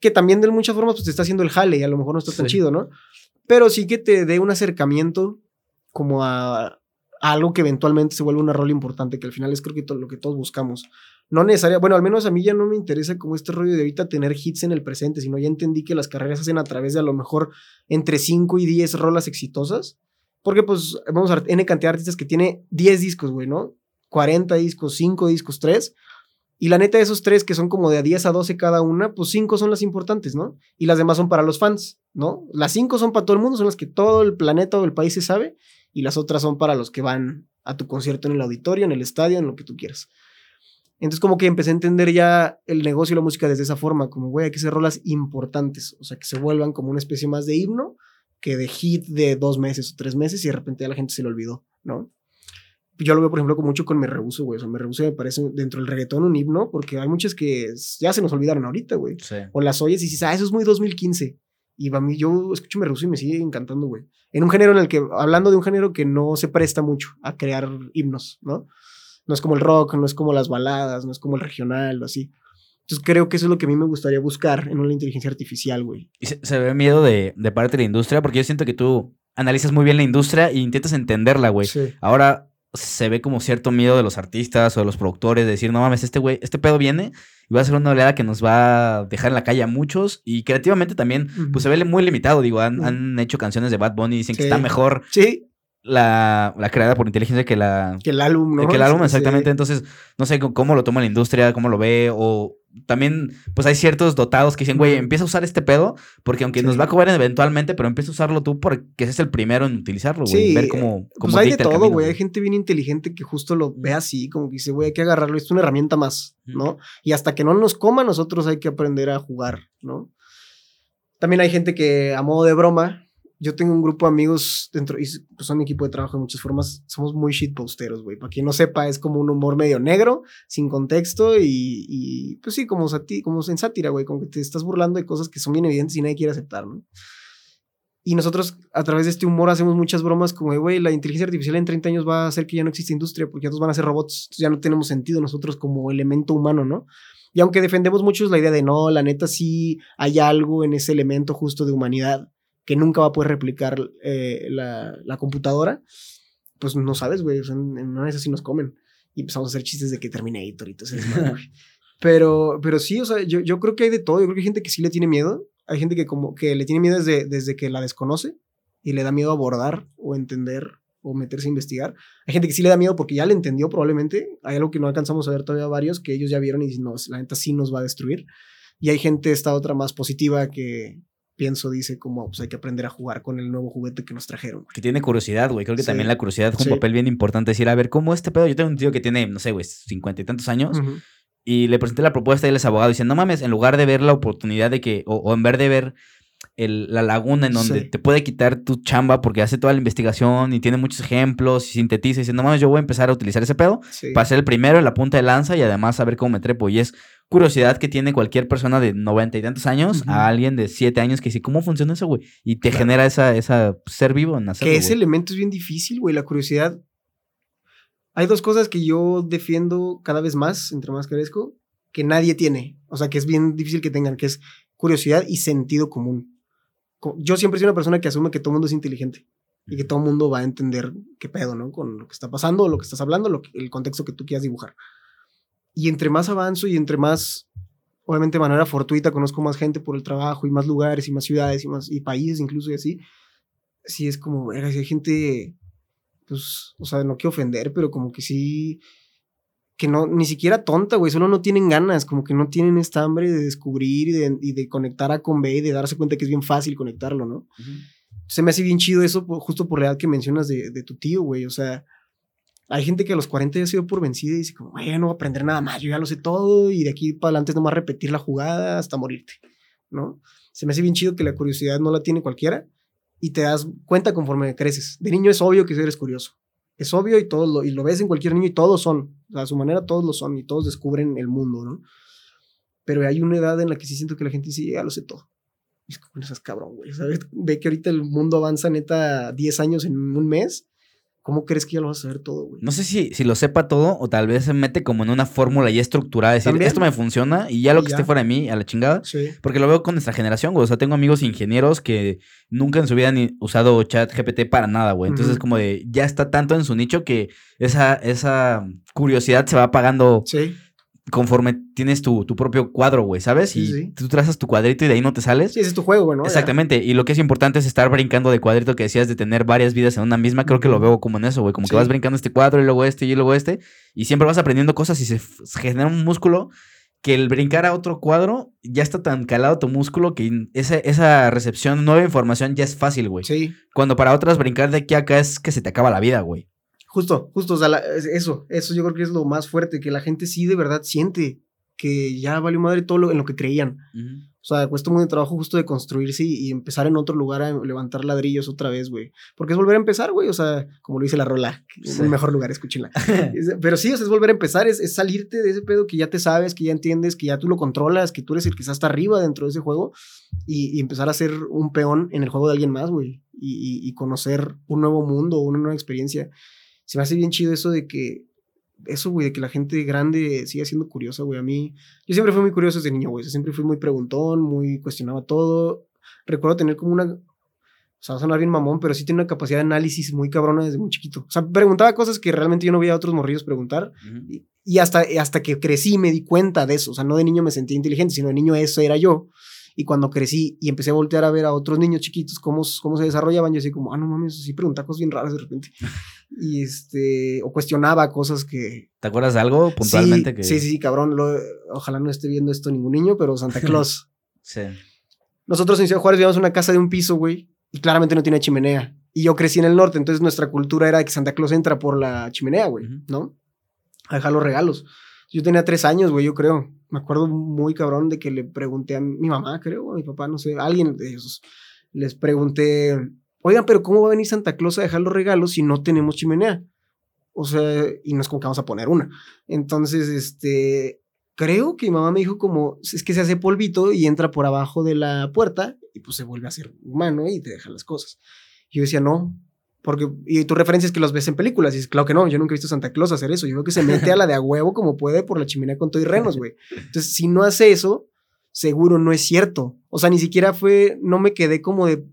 que también de muchas formas pues te está haciendo el jale y a lo mejor no está tan chido, ¿no? Pero sí que te dé un acercamiento como a, algo que eventualmente se vuelve una rol importante, que al final es creo que lo que todos buscamos. No necesariamente, bueno, al menos a mí ya no me interesa como este rollo de ahorita tener hits en el presente, sino ya entendí que las carreras hacen a través de a lo mejor entre 5 y 10 rolas exitosas. Porque pues vamos a N cantidad de artistas que tiene 10 discos, güey, ¿no? 40 discos, 5 discos, 3. Y la neta de esos 3 que son como de a 10 a 12 cada una, pues 5 son las importantes, ¿no? Y las demás son para los fans, ¿no? Las 5 son para todo el mundo, son las que todo el planeta o el país se sabe y las otras son para los que van a tu concierto en el auditorio, en el estadio, en lo que tú quieras. Entonces como que empecé a entender ya el negocio y la música desde esa forma, como, güey, hay que hacer rolas importantes, o sea, que se vuelvan como una especie más de himno que de hit de dos meses o tres meses y de repente a la gente se le olvidó, ¿no? Yo lo veo, por ejemplo, con mucho con Me Rehuso, güey. O sea, Me Rehuso me parece dentro del reggaetón un himno porque hay muchas que ya se nos olvidaron ahorita, güey. O las oyes y dices, ah, eso es muy 2015. Y a mí, yo escucho Me Rehuso y me sigue encantando, güey en un género en el que, hablando de un género que no se presta mucho a crear himnos, ¿no? No es como el rock, no es como las baladas, no es como el regional o así. Entonces creo que eso es lo que a mí me gustaría buscar en una inteligencia artificial, güey. ¿Y se, ve miedo de, de, parte de la industria? Porque yo siento que tú analizas muy bien la industria e intentas entenderla, güey. Ahora se ve como cierto miedo de los artistas o de los productores de decir, no mames, este güey, este pedo viene y va a ser una oleada que nos va a dejar en la calle a muchos. Y creativamente también, pues se ve muy limitado. Digo, han, hecho canciones de Bad Bunny y dicen que está mejor. Sí. La, la, creada por inteligencia que la... Que el álbum, ¿no? Que el álbum, exactamente. Entonces, no sé cómo lo toma la industria, cómo lo ve, o también, pues hay ciertos dotados que dicen, güey, empieza a usar este pedo, porque aunque nos va a cobrar eventualmente, pero empieza a usarlo tú porque ese es el primero en utilizarlo, güey. ver cómo, cómo pues hay de todo, güey. Hay gente bien inteligente que justo lo ve así, como que dice, güey, hay que agarrarlo, es una herramienta más, ¿no? Y hasta que no nos coma, nosotros hay que aprender a jugar, ¿no? También hay gente que, a modo de broma, yo tengo un grupo de amigos dentro, y pues son mi equipo de trabajo de muchas formas, somos muy shitposteros, güey. Para quien no sepa, es como un humor medio negro, sin contexto y, y pues sí, como, como en sátira, güey, como que te estás burlando de cosas que son bien evidentes y nadie quiere aceptar, ¿no? Y nosotros a través de este humor hacemos muchas bromas como, güey, la inteligencia artificial en 30 años va a hacer que ya no existe industria porque ya todos van a ser robots, ya no tenemos sentido nosotros como elemento humano, ¿no? Y aunque defendemos mucho la idea de no, la neta sí hay algo en ese elemento justo de humanidad que nunca va a poder replicar eh, la, la, computadora, pues no sabes, güey. O sea, en una de esas sí nos comen. Y empezamos a hacer chistes de que Terminator y todo eso. Pero, pero sí, o sea, yo, yo creo que hay de todo. Yo creo que hay gente que sí le tiene miedo. Hay gente que como que le tiene miedo desde, desde que la desconoce y le da miedo abordar o entender o meterse a investigar. Hay gente que sí le da miedo porque ya le entendió probablemente. Hay algo que no alcanzamos a ver todavía varios que ellos ya vieron y dicen, no, la neta sí nos va a destruir. Y hay gente, esta otra más positiva que pienso dice como pues hay que aprender a jugar con el nuevo juguete que nos trajeron. Que tiene curiosidad, güey. Creo que también la curiosidad es un papel bien importante. Decir, a ver, ¿cómo este pedo? Yo tengo un tío que tiene, no sé, güey, cincuenta y tantos años. Y le presenté la propuesta y él es abogado. Dice, no mames, en lugar de ver la oportunidad de que, o en vez de ver la laguna en donde te puede quitar tu chamba porque hace toda la investigación y tiene muchos ejemplos y sintetiza y dice, no mames, yo voy a empezar a utilizar ese pedo para ser el primero en la punta de lanza y además saber cómo me trepo. Y es curiosidad que tiene cualquier persona de noventa y tantos años a alguien de siete años que dice, ¿cómo funciona eso, güey? Y te genera esa, esa ser vivo en hacerlo. Que ese elemento es bien difícil, güey, la curiosidad. Hay dos cosas que yo defiendo cada vez más, entre más crezco, que nadie tiene. O sea, que es bien difícil que tengan, que es curiosidad y sentido común yo siempre soy una persona que asume que todo el mundo es inteligente y que todo el mundo va a entender qué pedo, ¿no? Con lo que está pasando, lo que estás hablando, lo el contexto que tú quieras dibujar. Y entre más avanzo y entre más, obviamente de manera fortuita, conozco más gente por el trabajo y más lugares y más ciudades y más y países incluso y así, sí es como, si hay gente, pues, o sea, no quiero ofender, pero como que sí que no, ni siquiera tonta, güey, solo no tienen ganas, como que no tienen esta hambre de descubrir y de, conectar a con B y de darse cuenta que es bien fácil conectarlo, ¿no? Se me hace bien chido eso, justo por la edad que mencionas de, tu tío, güey, o sea, hay gente que a los 40 ya se dio por vencida y dice como, güey, no voy a aprender nada más, yo ya lo sé todo y de aquí para adelante es nomás repetir la jugada hasta morirte, ¿no? Se me hace bien chido que la curiosidad no la tiene cualquiera y te das cuenta conforme creces. De niño es obvio que eres curioso es obvio y todos lo, y lo ves en cualquier niño y todos son, a su manera todos lo son y todos descubren el mundo, ¿no? Pero hay una edad en la que sí siento que la gente dice, ya lo sé todo. Y es cabrón, güey, ¿sabes? Ve que ahorita el mundo avanza neta 10 años en un mes ¿Cómo crees que ya lo vas a saber todo, güey? No sé si, si lo sepa todo o tal vez se mete como en una fórmula ya estructurada. Decir, esto me funciona y ya lo que esté fuera de mí, a la chingada. Sí. Porque lo veo con nuestra generación, güey. O sea, tengo amigos ingenieros que nunca en su vida han usado chat GPT para nada, güey. Entonces, es como de, ya está tanto en su nicho que esa, esa curiosidad se va apagando. Sí conforme tienes tu, tu propio cuadro, güey, ¿sabes? y tú trazas tu cuadrito y de ahí no te sales. Sí, ese es tu juego, ¿no? Exactamente. Y lo que es importante es estar brincando de cuadrito que decías de tener varias vidas en una misma. Creo que lo veo como en eso, güey. Como que vas brincando este cuadro y luego este y luego este. Y siempre vas aprendiendo cosas y se, genera un músculo que el brincar a otro cuadro ya está tan calado tu músculo que esa, esa recepción, nueva información ya es fácil, güey. Sí. Cuando para otras brincar de aquí a acá es que se te acaba la vida, güey. Justo, justo, o sea, eso, eso yo creo que es lo más fuerte, que la gente sí de verdad siente que ya valió madre todo lo, en lo que creían. O sea, cuesta mucho trabajo justo de construirse y, empezar en otro lugar a levantar ladrillos otra vez, güey. Porque es volver a empezar, güey. O sea, como lo dice la rola, es el mejor lugar, escúchenla. Pero sí, o sea, es volver a empezar, es, es, salirte de ese pedo que ya te sabes, que ya entiendes, que ya tú lo controlas, que tú eres el que está hasta arriba dentro de ese juego y, y empezar a ser un peón en el juego de alguien más, güey. Y, y conocer un nuevo mundo, una nueva experiencia se me hace bien chido eso de que, eso, güey, de que la gente grande siga siendo curiosa, güey. A mí, yo siempre fui muy curioso desde niño, güey. Siempre fui muy preguntón, muy cuestionaba todo. Recuerdo tener como una, o sea, va a sonar bien mamón, pero sí tenía una capacidad de análisis muy cabrona desde muy chiquito. O sea, preguntaba cosas que realmente yo no veía a otros morrillos preguntar. y, y, hasta, hasta que crecí me di cuenta de eso. O sea, no de niño me sentía inteligente, sino de niño eso era yo. Y cuando crecí y empecé a voltear a ver a otros niños chiquitos cómo, cómo se desarrollaban, yo así como, ah, no mames, sí preguntaba cosas bien raras de repente. y este, o cuestionaba cosas que... ¿Te acuerdas de algo puntualmente? Sí, que... sí, sí, cabrón. ojalá no esté viendo esto ningún niño, pero Santa Claus. sí. Nosotros en Ciudad Juárez vivíamos una casa de un piso, güey, y claramente no tiene chimenea. Y yo crecí en el norte, entonces nuestra cultura era que Santa Claus entra por la chimenea, güey, ¿no? A dejar los regalos. Yo tenía tres años, güey, yo creo. Me acuerdo muy cabrón de que le pregunté a mi mamá, creo, a mi papá, no sé, a alguien de esos. Les pregunté, oigan, pero ¿cómo va a venir Santa Claus a dejar los regalos si no tenemos chimenea? O sea, y no es como que vamos a poner una. Entonces, este, creo que mi mamá me dijo como, es que se hace polvito y entra por abajo de la puerta y pues se vuelve a ser humano y te deja las cosas. Y yo decía, no, porque, y tu referencia es que los ves en películas. Y es claro que no, yo nunca he visto a Santa Claus hacer eso. Yo creo que se mete a la de a huevo como puede por la chimenea con todo y renos, güey. Entonces, si no hace eso, seguro no es cierto. O sea, ni siquiera fue, no me quedé como de,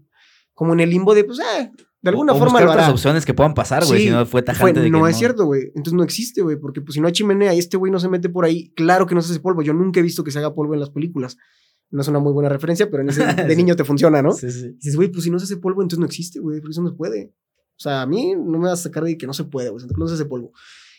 como en el limbo de, pues, eh, De alguna o forma lo hará. opciones que puedan pasar, güey, si no fue tajante de No es cierto, güey. Entonces no existe, güey, porque pues si no hay chimenea y este güey no se mete por ahí, claro que no se hace polvo. Yo nunca he visto que se haga polvo en las películas. No es una muy buena referencia, pero en ese de niño te funciona, ¿no? Sí, sí. dices, güey, pues si no se hace polvo, entonces no existe, güey, porque eso no se puede. O sea, a mí no me vas a sacar de que no se puede, güey, no se hace polvo.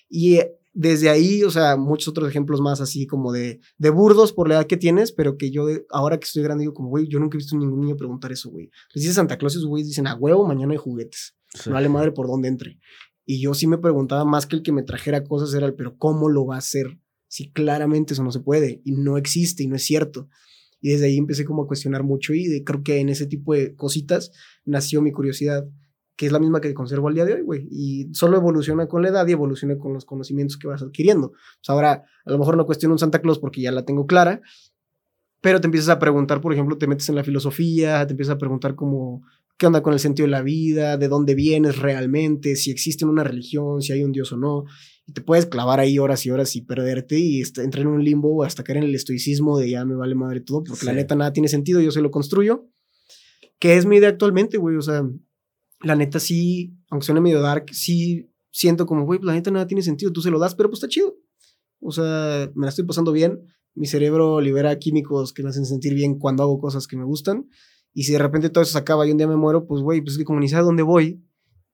Y eh, desde ahí, o sea, muchos otros ejemplos más así como de, de burdos por la edad que tienes, pero que yo ahora que estoy grande digo como, güey, yo nunca he visto a ningún niño preguntar eso, güey. Les dice Santa Claus y sus güeyes dicen, a huevo, mañana hay juguetes. No vale madre por dónde entre. Y yo sí me preguntaba más que el que me trajera cosas era el, pero ¿cómo lo va a hacer? Si claramente eso no se puede y no existe y no es cierto. Y desde ahí empecé como a cuestionar mucho y creo que en ese tipo de cositas nació mi curiosidad que es la misma que conservo al día de hoy, güey. Y solo evoluciona con la edad y evoluciona con los conocimientos que vas adquiriendo. Pues ahora, a lo mejor no cuestiono un Santa Claus porque ya la tengo clara, pero te empiezas a preguntar, por ejemplo, te metes en la filosofía, te empiezas a preguntar como, qué onda con el sentido de la vida, de dónde vienes realmente, si existe una religión, si hay un Dios o no. Y te puedes clavar ahí horas y horas y perderte y entrar en un limbo hasta caer en el estoicismo de ya me vale madre todo, porque la neta nada tiene sentido, yo se lo construyo. Que es mi idea actualmente, güey. O sea, la neta sí, aunque suene medio dark, sí siento como, güey, la neta nada tiene sentido, tú se lo das, pero pues está chido. O sea, me la estoy pasando bien, mi cerebro libera químicos que me hacen sentir bien cuando hago cosas que me gustan, y si de repente todo eso se acaba y un día me muero, pues, güey, pues es que como ni sé a dónde voy,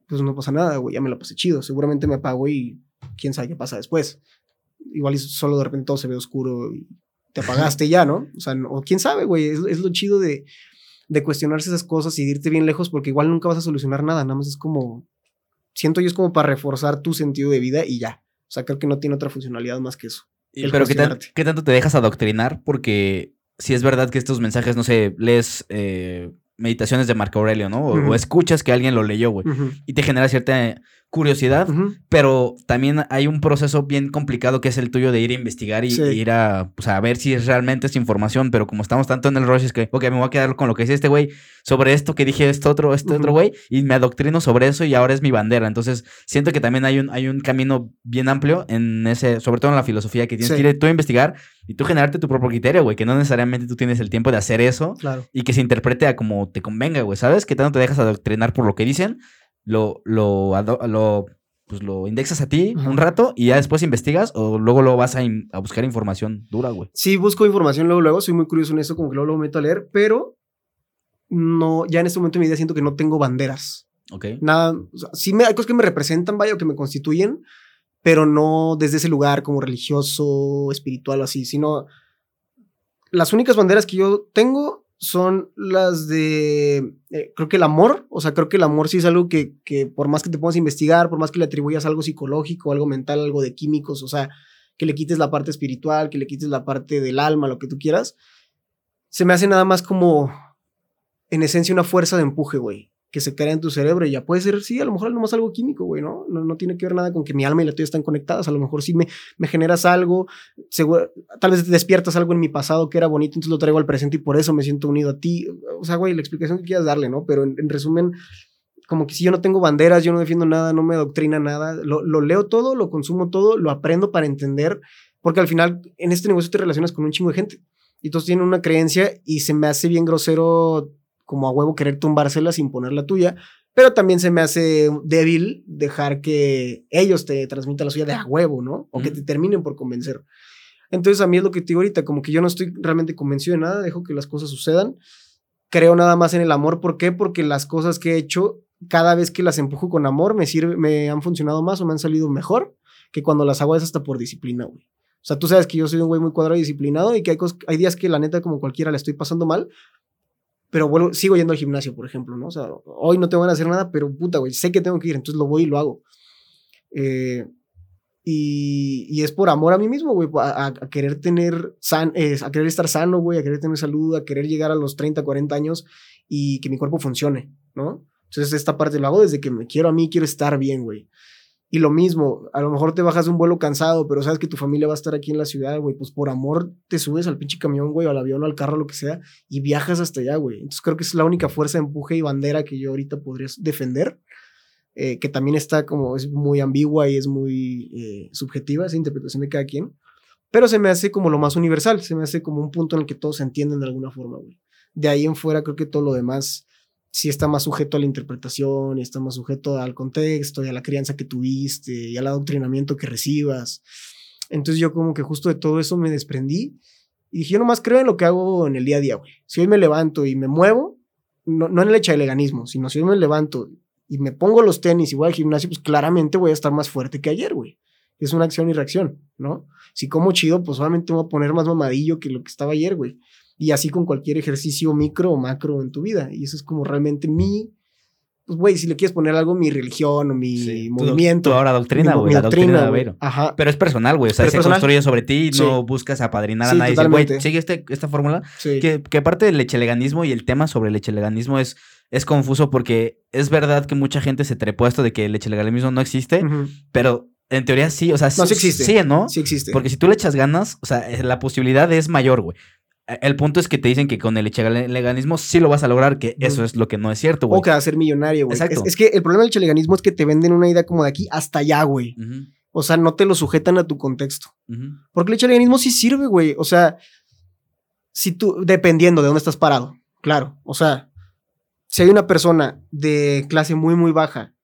pues no pasa nada, güey, ya me la pasé chido, seguramente me apago y quién sabe qué pasa después. Igual solo de repente todo se ve oscuro y te apagaste ya, ¿no? O sea, o quién sabe, güey, es, es lo chido de de cuestionarse esas cosas y de irte bien lejos porque igual nunca vas a solucionar nada, nada más es como, siento yo es como para reforzar tu sentido de vida y ya. O sea, creo que no tiene otra funcionalidad más que eso. pero ¿qué, tanto te dejas adoctrinar? Porque si es verdad que estos mensajes, no sé, lees eh, meditaciones de Marco Aurelio, ¿no? O, escuchas que alguien lo leyó, güey. Y te genera cierta curiosidad, pero también hay un proceso bien complicado que es el tuyo de ir a investigar y, ir a, pues, a ver si realmente es información, pero como estamos tanto en el rush es que, ok, me voy a quedar con lo que dice este güey sobre esto que dije este otro, este otro güey, y me adoctrino sobre eso y ahora es mi bandera. Entonces, siento que también hay un, hay un camino bien amplio en ese, sobre todo en la filosofía, que tienes que ir tú a investigar y tú generarte tu propio criterio, güey, que no necesariamente tú tienes el tiempo de hacer eso y que se interprete a como te convenga, güey, ¿sabes? Que tanto te dejas adoctrinar por lo que dicen lo, lo, lo, pues lo indexas a ti un rato y ya después investigas o luego lo vas a, a buscar información dura, güey. Sí, busco información luego, luego, soy muy curioso en eso, como que luego lo meto a leer, pero no, ya en este momento de mi vida siento que no tengo banderas. Ok. Nada, o sea, sí me, hay cosas que me representan, vaya, o que me constituyen, pero no desde ese lugar como religioso, espiritual o así, sino las únicas banderas que yo tengo son las de, eh, creo que el amor, o sea, creo que el amor sí es algo que, que por más que te pongas a investigar, por más que le atribuyas algo psicológico, algo mental, algo de químicos, o sea, que le quites la parte espiritual, que le quites la parte del alma, lo que tú quieras, se me hace nada más como, en esencia, una fuerza de empuje, güey que se crea en tu cerebro y ya puede ser, sí, a lo mejor nomás algo químico, güey, ¿no? ¿no? No tiene que ver nada con que mi alma y la tuya están conectadas, a lo mejor sí me, me generas algo, seguro, tal vez despiertas algo en mi pasado que era bonito, entonces lo traigo al presente y por eso me siento unido a ti, o sea, güey, la explicación que quieras darle, ¿no? Pero en, resumen, como que si yo no tengo banderas, yo no defiendo nada, no me doctrina nada, lo, lo leo todo, lo consumo todo, lo aprendo para entender, porque al final en este negocio te relacionas con un chingo de gente y todos tienen una creencia y se me hace bien grosero como a huevo querer tumbársela sin poner la tuya, pero también se me hace débil dejar que ellos te transmitan la suya de a huevo, ¿no? O que te terminen por convencer. Entonces a mí es lo que te digo ahorita, como que yo no estoy realmente convencido de nada, dejo que las cosas sucedan. Creo nada más en el amor, ¿por qué? Porque las cosas que he hecho, cada vez que las empujo con amor, me sirve, me han funcionado más o me han salido mejor que cuando las hago es hasta por disciplina, güey. O sea, tú sabes que yo soy un güey muy cuadrado y disciplinado y que hay, hay días que la neta como cualquiera le estoy pasando mal, pero vuelvo, sigo yendo al gimnasio, por ejemplo, ¿no? O sea, hoy no tengo que hacer nada, pero puta, güey, sé que tengo que ir, entonces lo voy y lo hago. Eh, y, y, es por amor a mí mismo, güey, a, querer tener, san, a querer estar sano, güey, a querer tener salud, a querer llegar a los 30, 40 años y que mi cuerpo funcione, ¿no? Entonces esta parte lo hago desde que me quiero a mí, quiero estar bien, güey. Y lo mismo, a lo mejor te bajas de un vuelo cansado, pero sabes que tu familia va a estar aquí en la ciudad, güey. Pues por amor te subes al pinche camión, güey, al avión o al carro, lo que sea, y viajas hasta allá, güey. Entonces creo que es la única fuerza empuje y bandera que yo ahorita podría defender. Eh, que también está como, es muy ambigua y es muy eh, subjetiva esa interpretación de cada quien. Pero se me hace como lo más universal, se me hace como un punto en el que todos se entienden de alguna forma, güey. De ahí en fuera creo que todo lo demás sí está más sujeto a la interpretación está más sujeto al contexto y a la crianza que tuviste y al adoctrinamiento que recibas. Entonces yo como que justo de todo eso me desprendí y dije, yo nomás creo en lo que hago en el día a día, güey. Si hoy me levanto y me muevo, no, no en el echaleganismo, sino si hoy me levanto y me pongo los tenis y voy al gimnasio, pues claramente voy a estar más fuerte que ayer, güey. Es una acción y reacción, ¿no? Si como chido, pues me voy a poner más mamadillo que lo que estaba ayer, güey. Y así con cualquier ejercicio micro o macro en tu vida. Y eso es como realmente mi, pues, güey, si le quieres poner algo, mi religión o mi movimiento. Tu, ahora doctrina, güey, la doctrina, de Ajá. Pero es personal, güey. O sea, se construye sobre ti y no buscas apadrinar a nadie. Güey, sigue este, esta fórmula. Que, que aparte del echeleganismo y el tema sobre el echeleganismo es, es confuso porque es verdad que mucha gente se trepó a esto de que el echeleganismo no existe, pero en teoría sí, o sea, no, sí, existe. Sí, ¿no? Sí existe. Porque si tú le echas ganas, o sea, la posibilidad es mayor, güey. E, el punto es que te dicen que con el echeleganismo sí lo vas a lograr, que eso es lo que no es cierto, güey. O que vas a ser millonario, güey. Exacto. Es, que el problema del echeleganismo es que te venden una idea como de aquí hasta allá, güey. O sea, no te lo sujetan a tu contexto. Porque el echeleganismo sí sirve, güey. O sea, si tú, dependiendo de dónde estás parado, claro. O sea, si hay una persona de clase muy, muy baja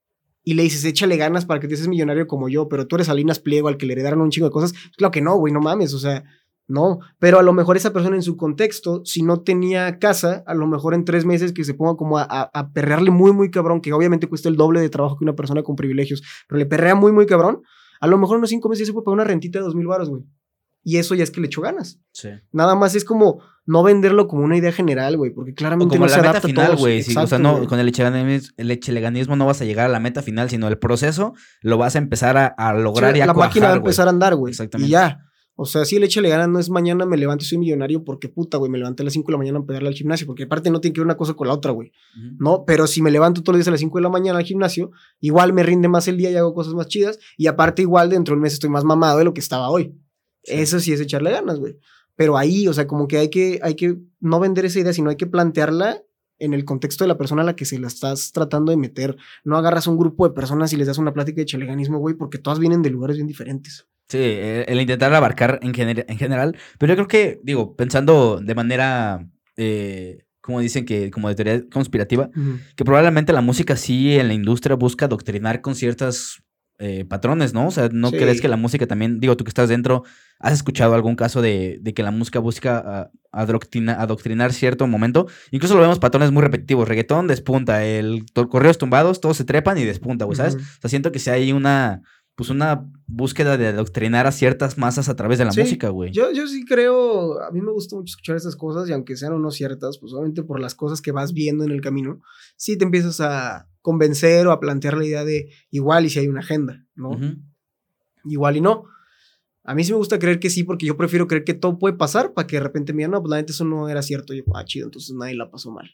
y le dices, échale ganas para que te seas millonario como yo, pero tú eres Salinas Pliego al que le heredaron un chingo de cosas, claro que no, güey, no mames, o sea, no, pero a lo mejor esa persona en su contexto, si no tenía casa, a lo mejor en tres meses que se ponga como a, a, perrearle muy, muy cabrón, que obviamente cuesta el doble de trabajo que una persona con privilegios, pero le perrea muy, muy cabrón, a lo mejor en unos cinco meses se puede pagar una rentita de dos mil baros, güey. Y eso ya es que le echó ganas. Sí. Nada más es como no venderlo como una idea general, güey, porque claramente como no la meta final, güey. o sea, no, con el echeleganismo, el no vas a llegar a la meta final, sino el proceso lo vas a empezar a, lograr y a La máquina va a empezar a andar, güey. Exactamente. Y ya. O sea, si el échale ganas no es mañana me levanto y soy millonario porque puta, güey, me levanté a las 5 de la mañana a pegarle al gimnasio, porque aparte no tiene que ver una cosa con la otra, güey. No, pero si me levanto todos los días a las 5 de la mañana al gimnasio, igual me rinde más el día y hago cosas más chidas, y aparte igual dentro del mes estoy más mamado de lo que estaba hoy. Eso sí es echarle ganas, güey. Pero ahí, o sea, como que hay que, hay que no vender esa idea, sino hay que plantearla en el contexto de la persona a la que se la estás tratando de meter. No agarras un grupo de personas y les das una plática de chaleganismo, güey, porque todas vienen de lugares bien diferentes. Sí, el intentar abarcar en, en general. Pero yo creo que, digo, pensando de manera, eh, como dicen que, como de teoría conspirativa, que probablemente la música sí en la industria busca adoctrinar con ciertas eh, patrones, ¿no? O sea, ¿no crees que la música también, digo, tú que estás dentro, ¿has escuchado algún caso de, que la música busca adoctrinar cierto momento? Incluso lo vemos patrones muy repetitivos, reggaetón despunta, el correos tumbados, todos se trepan y despunta, güey, ¿sabes? O sea, siento que si hay una, pues una búsqueda de adoctrinar a ciertas masas a través de la música, güey. Yo, yo sí creo, a mí me gusta mucho escuchar esas cosas y aunque sean o no ciertas, pues obviamente por las cosas que vas viendo en el camino, sí te empiezas a convencer o a plantear la idea de igual y si hay una agenda, ¿no? Igual y no. A mí sí me gusta creer que sí, porque yo prefiero creer que todo puede pasar para que de repente me digan, no, pues la gente eso no era cierto. Y yo, ah, chido, entonces nadie la pasó mal.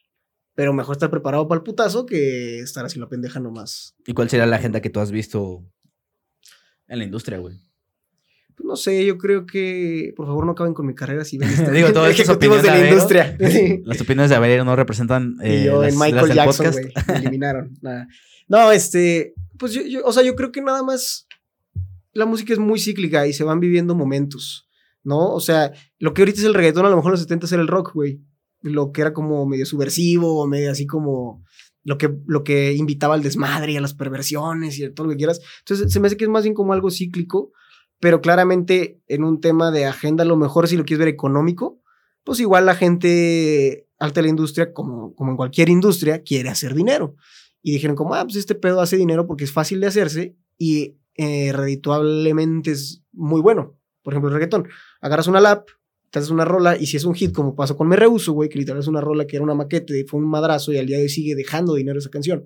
Pero mejor estar preparado para el putazo que estar así la pendeja nomás. ¿Y cuál sería la agenda que tú has visto en la industria, güey? Pues no sé, yo creo que por favor no acaben con mi carrera si ven Digo, todos ejecutivos de, la industria. Las opiniones de Avero no representan eh, yo en Michael Jackson, güey, eliminaron. Nada. No, este, pues yo, yo, o sea, yo creo que nada más la música es muy cíclica y se van viviendo momentos, ¿no? O sea, lo que ahorita es el reggaetón, a lo mejor en los 70 era el rock, güey. Lo que era como medio subversivo, medio así como lo que, lo que invitaba al desmadre y a las perversiones y todo lo que quieras. Entonces, se me hace que es más bien como algo cíclico pero claramente en un tema de agenda, lo mejor si lo quieres ver económico, pues igual la gente alta de la industria, como, como en cualquier industria, quiere hacer dinero. Y dijeron como, ah, pues este pedo hace dinero porque es fácil de hacerse y eh, redituablemente es muy bueno. Por ejemplo, el reggaetón. Agarras una lap, te haces una rola y si es un hit como pasó con Me Rehuso, güey, que literal es una rola que era una maquete, fue un madrazo y al día de hoy sigue dejando dinero esa canción.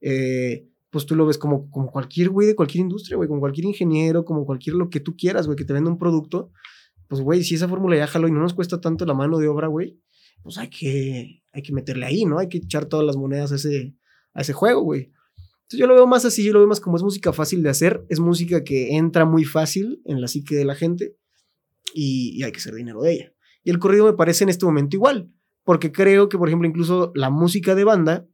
Eh, pues tú lo ves como, como cualquier güey de cualquier industria, güey, como cualquier ingeniero, como cualquier lo que tú quieras, güey, que te venda un producto. Pues, güey, si esa fórmula ya jaló y no nos cuesta tanto la mano de obra, güey, pues hay que, hay que meterle ahí, ¿no? Hay que echar todas las monedas a ese, a ese juego, güey. Entonces yo lo veo más así, yo lo veo más como es música fácil de hacer, es música que entra muy fácil en la psique de la gente y, hay que hacer dinero de ella. Y el corrido me parece en este momento igual, porque creo que, por ejemplo, incluso la música de banda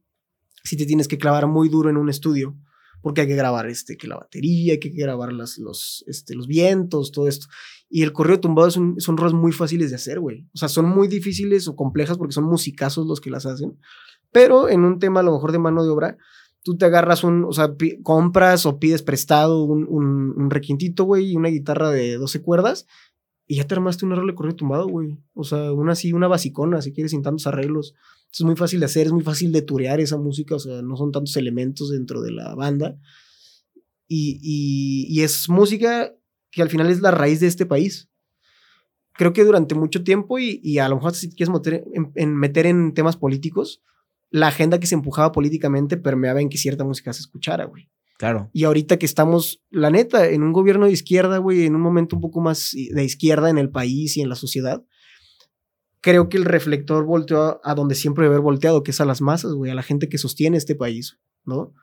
si te tienes que clavar muy duro en un estudio, porque hay que grabar este, que la batería, hay que grabar las, los, este, los vientos, todo esto. Y el correo tumbado son, son rolas muy fáciles de hacer, güey. O sea, son muy difíciles o complejas porque son musicazos los que las hacen. Pero en un tema a lo mejor de mano de obra, tú te agarras un, o sea, compras o pides prestado un, un, requintito, güey, y una guitarra de 12 cuerdas, y ya te armaste un arreglo de correo tumbado, güey. O sea, una así, una basicona, si quieres, sin tantos arreglos. Es muy fácil de hacer, es muy fácil de turear esa música, o sea, no son tantos elementos dentro de la banda. Y, y, es música que al final es la raíz de este país. Creo que durante mucho tiempo, y, y a lo mejor si quieres meter en, meter en temas políticos, la agenda que se empujaba políticamente permeaba en que cierta música se escuchara, güey. Claro. Y ahorita que estamos, la neta, en un gobierno de izquierda, güey, en un momento un poco más de izquierda en el país y en la sociedad, creo que el reflector volteó a, donde siempre debe haber volteado, que es a las masas, güey, a la gente que sostiene este país, ¿no?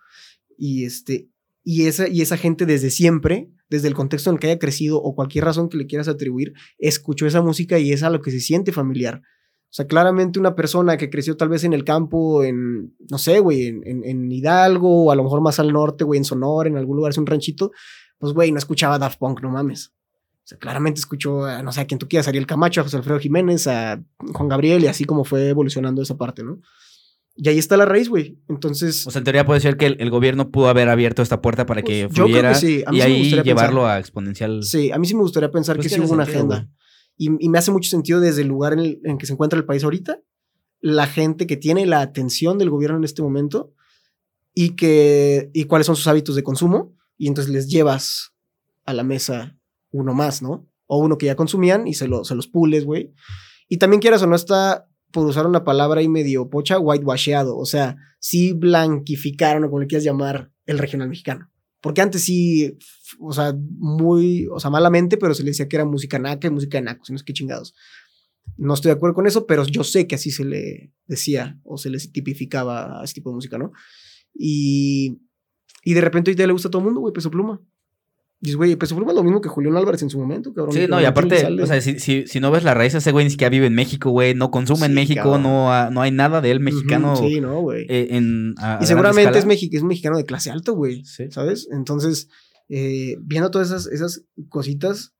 Y este, y esa, y esa gente desde siempre, desde el contexto en el que haya crecido o cualquier razón que le quieras atribuir, escuchó esa música y es a lo que se siente familiar. O sea, claramente una persona que creció tal vez en el campo, en, no sé, güey, en, en, Hidalgo, o a lo mejor más al norte, güey, en Sonora, en algún lugar, es un ranchito, pues, güey, no escuchaba Daft Punk, no mames. O sea, claramente escuchó, a, no sé, a quien tú quieras, Ariel Camacho, a José Alfredo Jiménez, a Juan Gabriel, y así como fue evolucionando esa parte, ¿no? Y ahí está la raíz, güey. Entonces. O sea, en teoría puede ser que el, gobierno pudo haber abierto esta puerta para que pues, fluyera sí. y ahí llevarlo a exponencial. Sí, a mí sí me gustaría pensar pues que sí hubo una agenda. Y, me hace mucho sentido desde el lugar en, el, que se encuentra el país ahorita, la gente que tiene la atención del gobierno en este momento y, que, y cuáles son sus hábitos de consumo. Y entonces les llevas a la mesa uno más, ¿no? O uno que ya consumían y se, lo, se los pules, güey. Y también quieras o no está, por usar una palabra ahí medio pocha, whitewasheado. O sea, sí blanquificaron o como le quieras llamar el regional mexicano. Porque antes sí, o sea, muy, o sea, malamente, pero se le decía que era música naca y música de nacos, no es que chingados. No estoy de acuerdo con eso, pero yo sé que así se le decía o se le tipificaba a este tipo de música, ¿no? Y, y de repente hoy día le gusta a todo el mundo, güey, peso pluma. Dices, güey, Peso Pluma es lo mismo que Julián Álvarez en su momento, cabrón. Sí, no, y aparte, o sea, si, si, si, no ves la raíz, ese güey ni siquiera vive en México, güey, no consume en México, no, no hay nada de él mexicano. sí, no, güey. Eh, y seguramente es, es un mexicano de clase alta, güey, ¿sabes? Entonces, eh, viendo todas esas, esas cositas,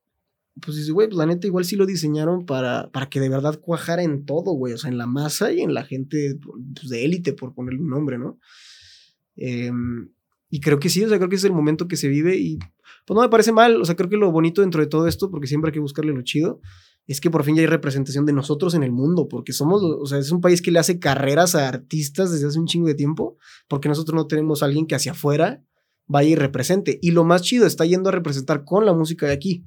pues dices, güey, pues la neta igual sí lo diseñaron para, para que de verdad cuajara en todo, güey, o sea, en la masa y en la gente pues, de élite, por ponerle un nombre, ¿no? Em, y creo que sí, o sea, creo que es el momento que se vive y pues no me parece mal, o sea, creo que lo bonito dentro de todo esto, porque siempre hay que buscarle lo chido, es que por fin ya hay representación de nosotros en el mundo, porque somos, o sea, es un país que le hace carreras a artistas desde hace un chingo de tiempo, porque nosotros no tenemos alguien que hacia afuera vaya y represente. Y lo más chido está yendo a representar con la música de aquí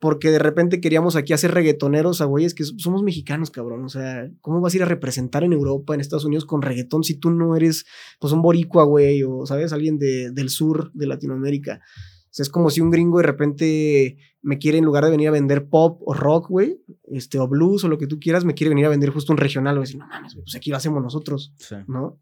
porque de repente queríamos aquí hacer reggaetoneros a güeyes que somos mexicanos, cabrón. O sea, ¿cómo vas a ir a representar en Europa, en Estados Unidos con reggaetón si tú no eres, pues, un boricua, güey, o, ¿sabes? Alguien de, del sur de Latinoamérica. O sea, es como si un gringo de repente me quiere, en lugar de venir a vender pop o rock, güey, este, o blues o lo que tú quieras, me quiere venir a vender justo un regional, o decir, no mames, pues aquí lo hacemos nosotros, ¿no?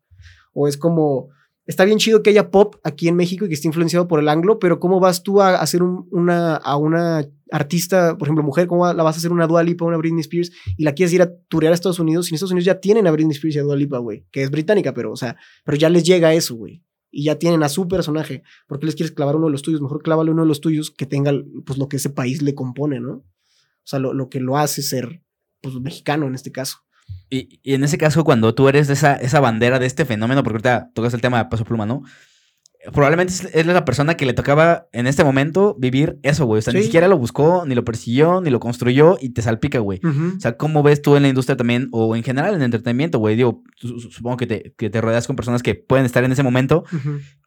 O es como, está bien chido que haya pop aquí en México y que esté influenciado por el anglo, pero ¿cómo vas tú a hacer una, a una artista, por ejemplo, mujer, cómo la vas a hacer una Dua Lipa, una Britney Spears y la quieres ir a turear a Estados Unidos? Y en Estados Unidos ya tienen a Britney Spears y a Dua Lipa, güey, que es británica, pero, o sea, pero ya les llega eso, güey. Y ya tienen a su personaje. ¿Por qué les quieres clavar uno de los tuyos? Mejor clávale uno de los tuyos que tenga, pues, lo que ese país le compone, ¿no? O sea, lo, lo que lo hace ser, pues, mexicano en este caso. Y, en ese caso, cuando tú eres esa, esa bandera de este fenómeno, porque ahorita tocas el tema de Paso Pluma, ¿no? Probablemente es la persona que le tocaba en este momento vivir eso, güey. O sea, ni siquiera lo buscó, ni lo persiguió, ni lo construyó y te salpica, güey. O sea, ¿cómo ves tú en la industria también o en general en el entretenimiento, güey? Digo, supongo que te, que te rodeas con personas que pueden estar en ese momento,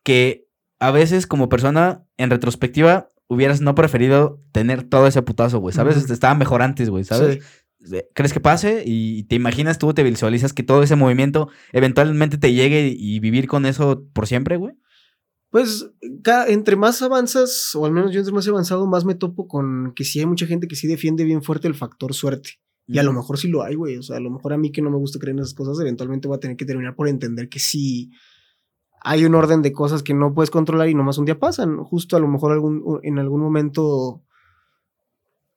que a veces como persona, en retrospectiva, hubieras no preferido tener todo ese putazo, güey. ¿Sabes? Estaba mejor antes, güey, ¿sabes? Crees que pase y te imaginas tú, te visualizas que todo ese movimiento eventualmente te llegue y vivir con eso por siempre, güey? Pues entre más avanzas, o al menos yo entre más he avanzado, más me topo con que sí hay mucha gente que sí defiende bien fuerte el factor suerte. Y a lo mejor sí lo hay, güey. O sea, a lo mejor a mí que no me gusta creer en esas cosas, eventualmente voy a tener que terminar por entender que sí hay un orden de cosas que no puedes controlar y nomás un día pasan. Justo a lo mejor algún, en algún momento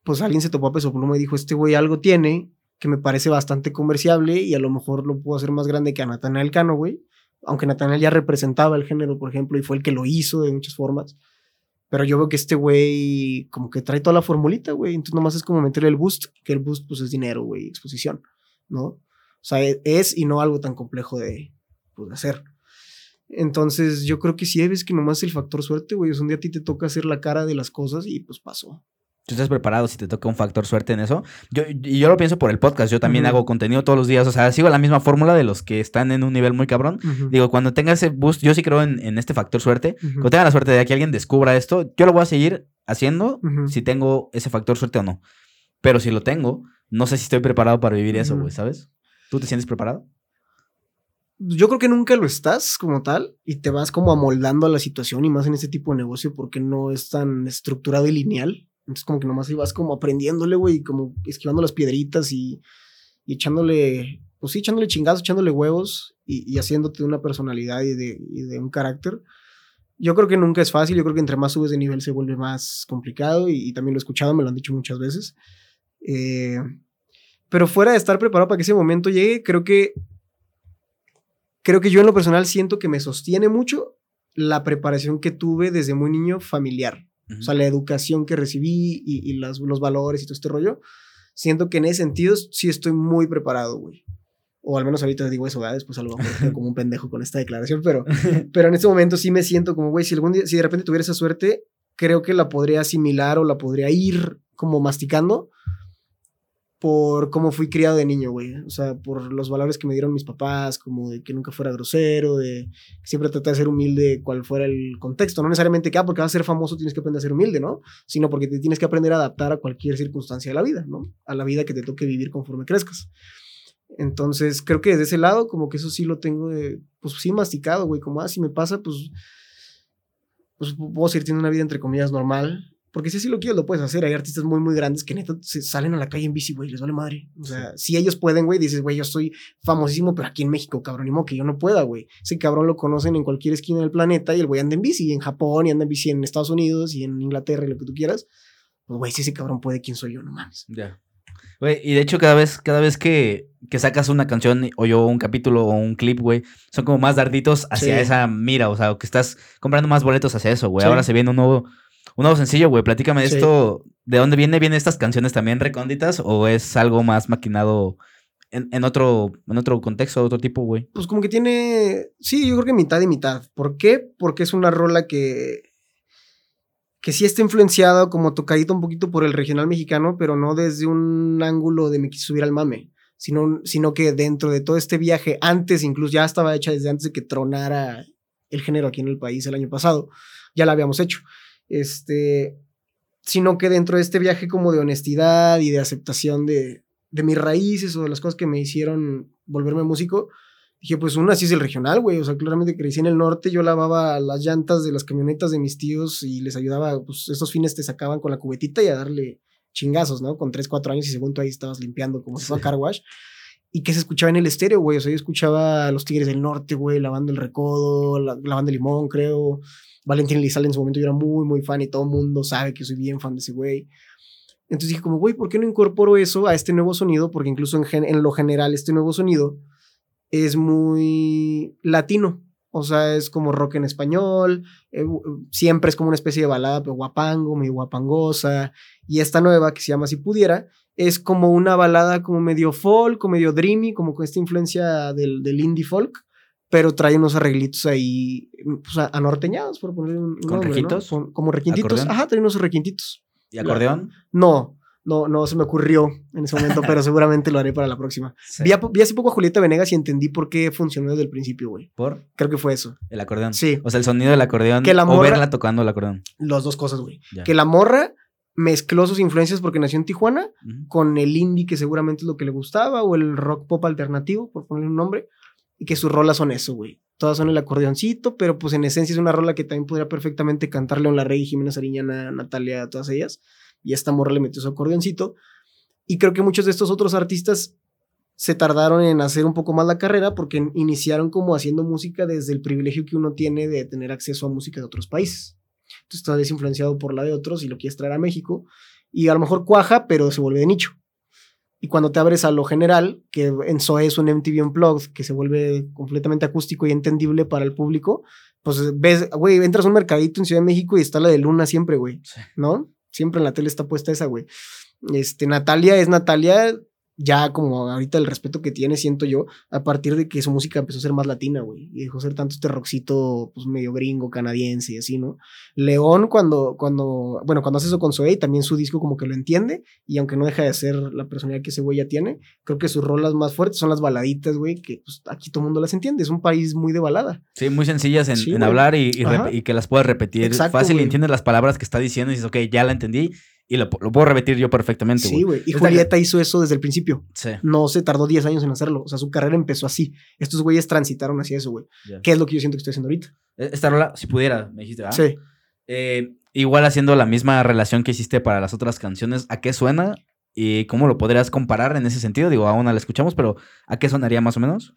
pues alguien se topó a Peso Pluma y dijo, este güey algo tiene que me parece bastante comerciable y a lo mejor lo puedo hacer más grande que a Natanael Cano, güey. Aunque Natanael ya representaba el género, por ejemplo, y fue el que lo hizo de muchas formas. Pero yo veo que este güey como que trae toda la formulita, güey. Entonces nomás es como meterle el boost, que el boost pues es dinero, güey, exposición, ¿no? O sea, e-, es y no algo tan complejo de, pues, hacer. Entonces, yo creo que sí veces que nomás el factor suerte, güey. O un día a ti te toca hacer la cara de las cosas y pues pasó. Tú estás preparado si te toca un factor suerte en eso. Yo, y yo lo pienso por el podcast. Yo también hago contenido todos los días. O sea, sigo la misma fórmula de los que están en un nivel muy cabrón. Digo, cuando tenga ese boost, yo sí creo en, este factor suerte. Cuando tenga la suerte de que alguien descubra esto, yo lo voy a seguir haciendo si tengo ese factor suerte o no. Pero si lo tengo, no sé si estoy preparado para vivir eso, güey, ¿sabes? ¿Tú te sientes preparado? Yo creo que nunca lo estás como tal y te vas como amoldando a la situación y más en este tipo de negocio porque no es tan estructurado y lineal. Entonces como que nomás ibas como aprendiéndole, güey, como esquivando las piedritas y, echándole, pues sí, echándole chingazos, echándole huevos y, haciéndote de una personalidad y de, un carácter. Yo creo que nunca es fácil, yo creo que entre más subes de nivel se vuelve más complicado y, también lo he escuchado, me lo han dicho muchas veces. Eh, pero fuera de estar preparado para que ese momento llegue, creo que creo que yo en lo personal siento que me sostiene mucho la preparación que tuve desde muy niño familiar. O sea, la educación que recibí y, los valores y todo este rollo. Siento que en ese sentido sí estoy muy preparado, güey. O al menos ahorita digo eso, ¿verdad? Después algo como un pendejo con esta declaración, pero, pero en este momento sí me siento como, güey, si algún día, si de repente tuviera esa suerte, creo que la podría asimilar o la podría ir como masticando por cómo fui criado de niño, güey. O sea, por los valores que me dieron mis papás, como de que nunca fuera grosero, de que siempre traté de ser humilde cual fuera el contexto. No necesariamente que, ah, porque vas a ser famoso tienes que aprender a ser humilde, ¿no? Sino porque te tienes que aprender a adaptar a cualquier circunstancia de la vida, ¿no? A la vida que te toque vivir conforme crezcas. Entonces, creo que desde ese lado, como que eso sí lo tengo, de, pues sí, masticado, güey. Como, ah, si me pasa, pues, pues puedo seguir teniendo una vida, entre comillas, normal porque si así lo quieres, lo puedes hacer. Hay artistas muy, muy grandes que neta se salen a la calle en bici, güey, les vale madre. O sea, si ellos pueden, güey, dices, güey, yo soy famosísimo, pero aquí en México, cabrón, ni modo que yo no pueda, güey. Ese cabrón lo conocen en cualquier esquina del planeta y el güey anda en bici, en Japón, y anda en bici en Estados Unidos y en Inglaterra y lo que tú quieras. Pues, güey, si ese cabrón puede, ¿quién soy yo? No mames. Ya. Güey, y de hecho, cada vez, cada vez que, que, sacas una canción o yo un capítulo o un clip, güey, son como más darditos hacia esa mira, o sea, que estás comprando más boletos hacia eso, güey. Ahora se viene un nuevo un nuevo sencillo, güey. Platícame de esto. ¿De dónde viene? ¿Vienen estas canciones también recónditas o es algo más maquinado en, otro, en otro contexto, otro tipo, güey? Pues como que tiene. Sí, yo creo que mitad y mitad. ¿Por qué? Porque es una rola que. que sí está influenciada como tocadito un poquito por el regional mexicano, pero no desde un ángulo de me quise subir al mame. Sino, sino que dentro de todo este viaje, antes incluso ya estaba hecha desde antes de que tronara el género aquí en el país el año pasado, ya la habíamos hecho este, sino que dentro de este viaje como de honestidad y de aceptación de, de mis raíces o de las cosas que me hicieron volverme músico, dije, pues una sí es el regional, güey, o sea, claramente crecí en el norte, yo lavaba las llantas de las camionetas de mis tíos y les ayudaba, pues estos fines te sacaban con la cubetita y a darle chingazos, ¿no? Con 3, 4 años y según tú ahí estabas limpiando como si fuera car wash. Y que se escuchaba en el estéreo, güey. O sea, yo escuchaba a los Tigres del Norte, güey, lavando el recodo, la, lavando el limón, creo. Valentín Elizalde en su momento yo era muy, muy fan y todo el mundo sabe que soy bien fan de ese güey. Entonces dije como, güey, ¿por qué no incorporo eso a este nuevo sonido? Porque incluso en, en lo general este nuevo sonido es muy latino. O sea, es como rock en español, eh, siempre es como una especie de balada, pero guapango, medio guapangosa. Y esta nueva, que se llama Si Pudiera, es como una balada como medio folk, como medio dreamy, como con esta influencia del, del indie folk pero trae unos arreglitos ahí pues, anorteñados, por poner un, ¿Con requintos? como requintitos. Ajá, trae unos requintitos. ¿Y acordeón? No, no, no se me ocurrió en ese momento, pero seguramente lo haré para la próxima. Vi, hace poco a Julieta Venegas y entendí por qué funcionó desde el principio, güey. ¿Por? Creo que fue eso. El acordeón. Sí. O sea, el sonido del acordeón que la morra, o verla tocando el acordeón. Las dos cosas, güey. Que la morra mezcló sus influencias porque nació en Tijuana con el indie que seguramente es lo que le gustaba o el rock pop alternativo, por ponerle un nombre y que sus rolas son eso, güey. Todas son el acordeoncito, pero pues en esencia es una rola que también podría perfectamente cantar León Larrey, Jimena Sariñana, Natalia, todas ellas. Y esta morra le metió su acordeoncito. Y creo que muchos de estos otros artistas se tardaron en hacer un poco más la carrera porque iniciaron como haciendo música desde el privilegio que uno tiene de tener acceso a música de otros países. Entonces tal vez influenciado por la de otros y lo quieres traer a México. Y a lo mejor cuaja, pero se vuelve de nicho. Y cuando te abres a lo general, que en SOE es un MTV Unplugged, que se vuelve completamente acústico y entendible para el público, pues ves, güey, entras a un mercadito en Ciudad de México y está la de Luna siempre, güey, ¿no? Siempre en la tele está puesta esa, güey. Este, Natalia es Natalia ya como ahorita el respeto que tiene, siento yo, a partir de que su música empezó a ser más latina, güey, y dejó ser tanto este rockcito, pues medio gringo, canadiense y así, ¿no? León cuando, cuando, bueno, cuando hace eso con Zoe, también su disco como que lo entiende, y aunque no deja de ser la personalidad que ese güey ya tiene, creo que sus rolas más fuertes son las baladitas, güey, que pues, aquí todo el mundo las entiende, es un país muy de balada. Sí, muy sencillas en, hablar y, y, que las puedas repetir fácil y entiendes las palabras que está diciendo y dices, ok, ya la entendí, y lo, puedo repetir yo perfectamente, Sí, güey. Y Julieta hizo eso desde el principio. Sí. No se tardó 10 años en hacerlo. O sea, su carrera empezó así. Estos güeyes transitaron hacia eso, güey. ¿Qué es lo que yo siento que estoy haciendo ahorita? E, esta rola, si pudiera, me dijiste, ¿ah? Sí. Eh, igual haciendo la misma relación que hiciste para las otras canciones, ¿a qué suena? ¿Y cómo lo podrías comparar en ese sentido? Digo, aún no la escuchamos, pero ¿a qué sonaría más o menos?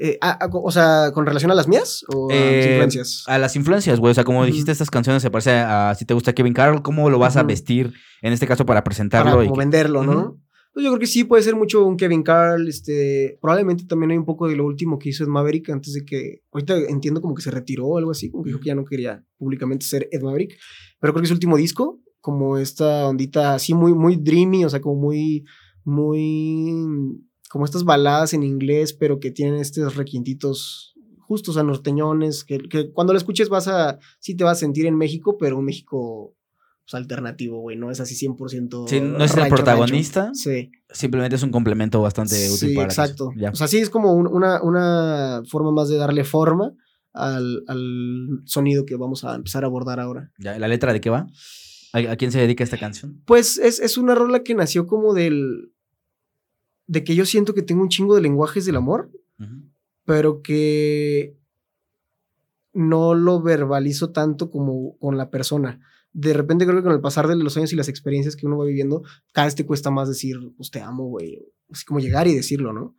Eh, o sea, ¿con relación a las mías o a las eh, influencias? A las influencias, güey. O sea, como dijiste, estas canciones se parece a, si te gusta Kevin Carroll, ¿cómo lo vas a vestir en este caso para presentarlo? Para y venderlo, ¿no? Pues yo creo que sí puede ser mucho un Kevin Carroll, este, probablemente también hay un poco de lo último que hizo Ed Maverick antes de que, ahorita entiendo como que se retiró o algo así, como que dijo que ya no quería públicamente ser Ed Maverick, pero creo que su último disco, como esta ondita así muy, muy dreamy, o sea, como muy, muy como estas baladas en inglés, pero que tienen estos requintitos justos a norteñones, que, que, cuando lo escuches vas a, sí te vas a sentir en México, pero un México pues, alternativo, güey, no es así 100%. Sí, no es el protagonista. Sí. Simplemente es un complemento bastante útil sí, exacto. O sea, sí es como una, una forma más de darle forma al, al, sonido que vamos a empezar a abordar ahora. Ya, ¿La letra de qué va? ¿A, quién se dedica esta canción? Pues es, es una rola que nació como del de que yo siento que tengo un chingo de lenguajes del amor, pero que no lo verbalizo tanto como con la persona. De repente creo que con el pasar de los años y las experiencias que uno va viviendo, cada vez te cuesta más decir, pues te amo, güey. Así como llegar y decirlo, ¿no?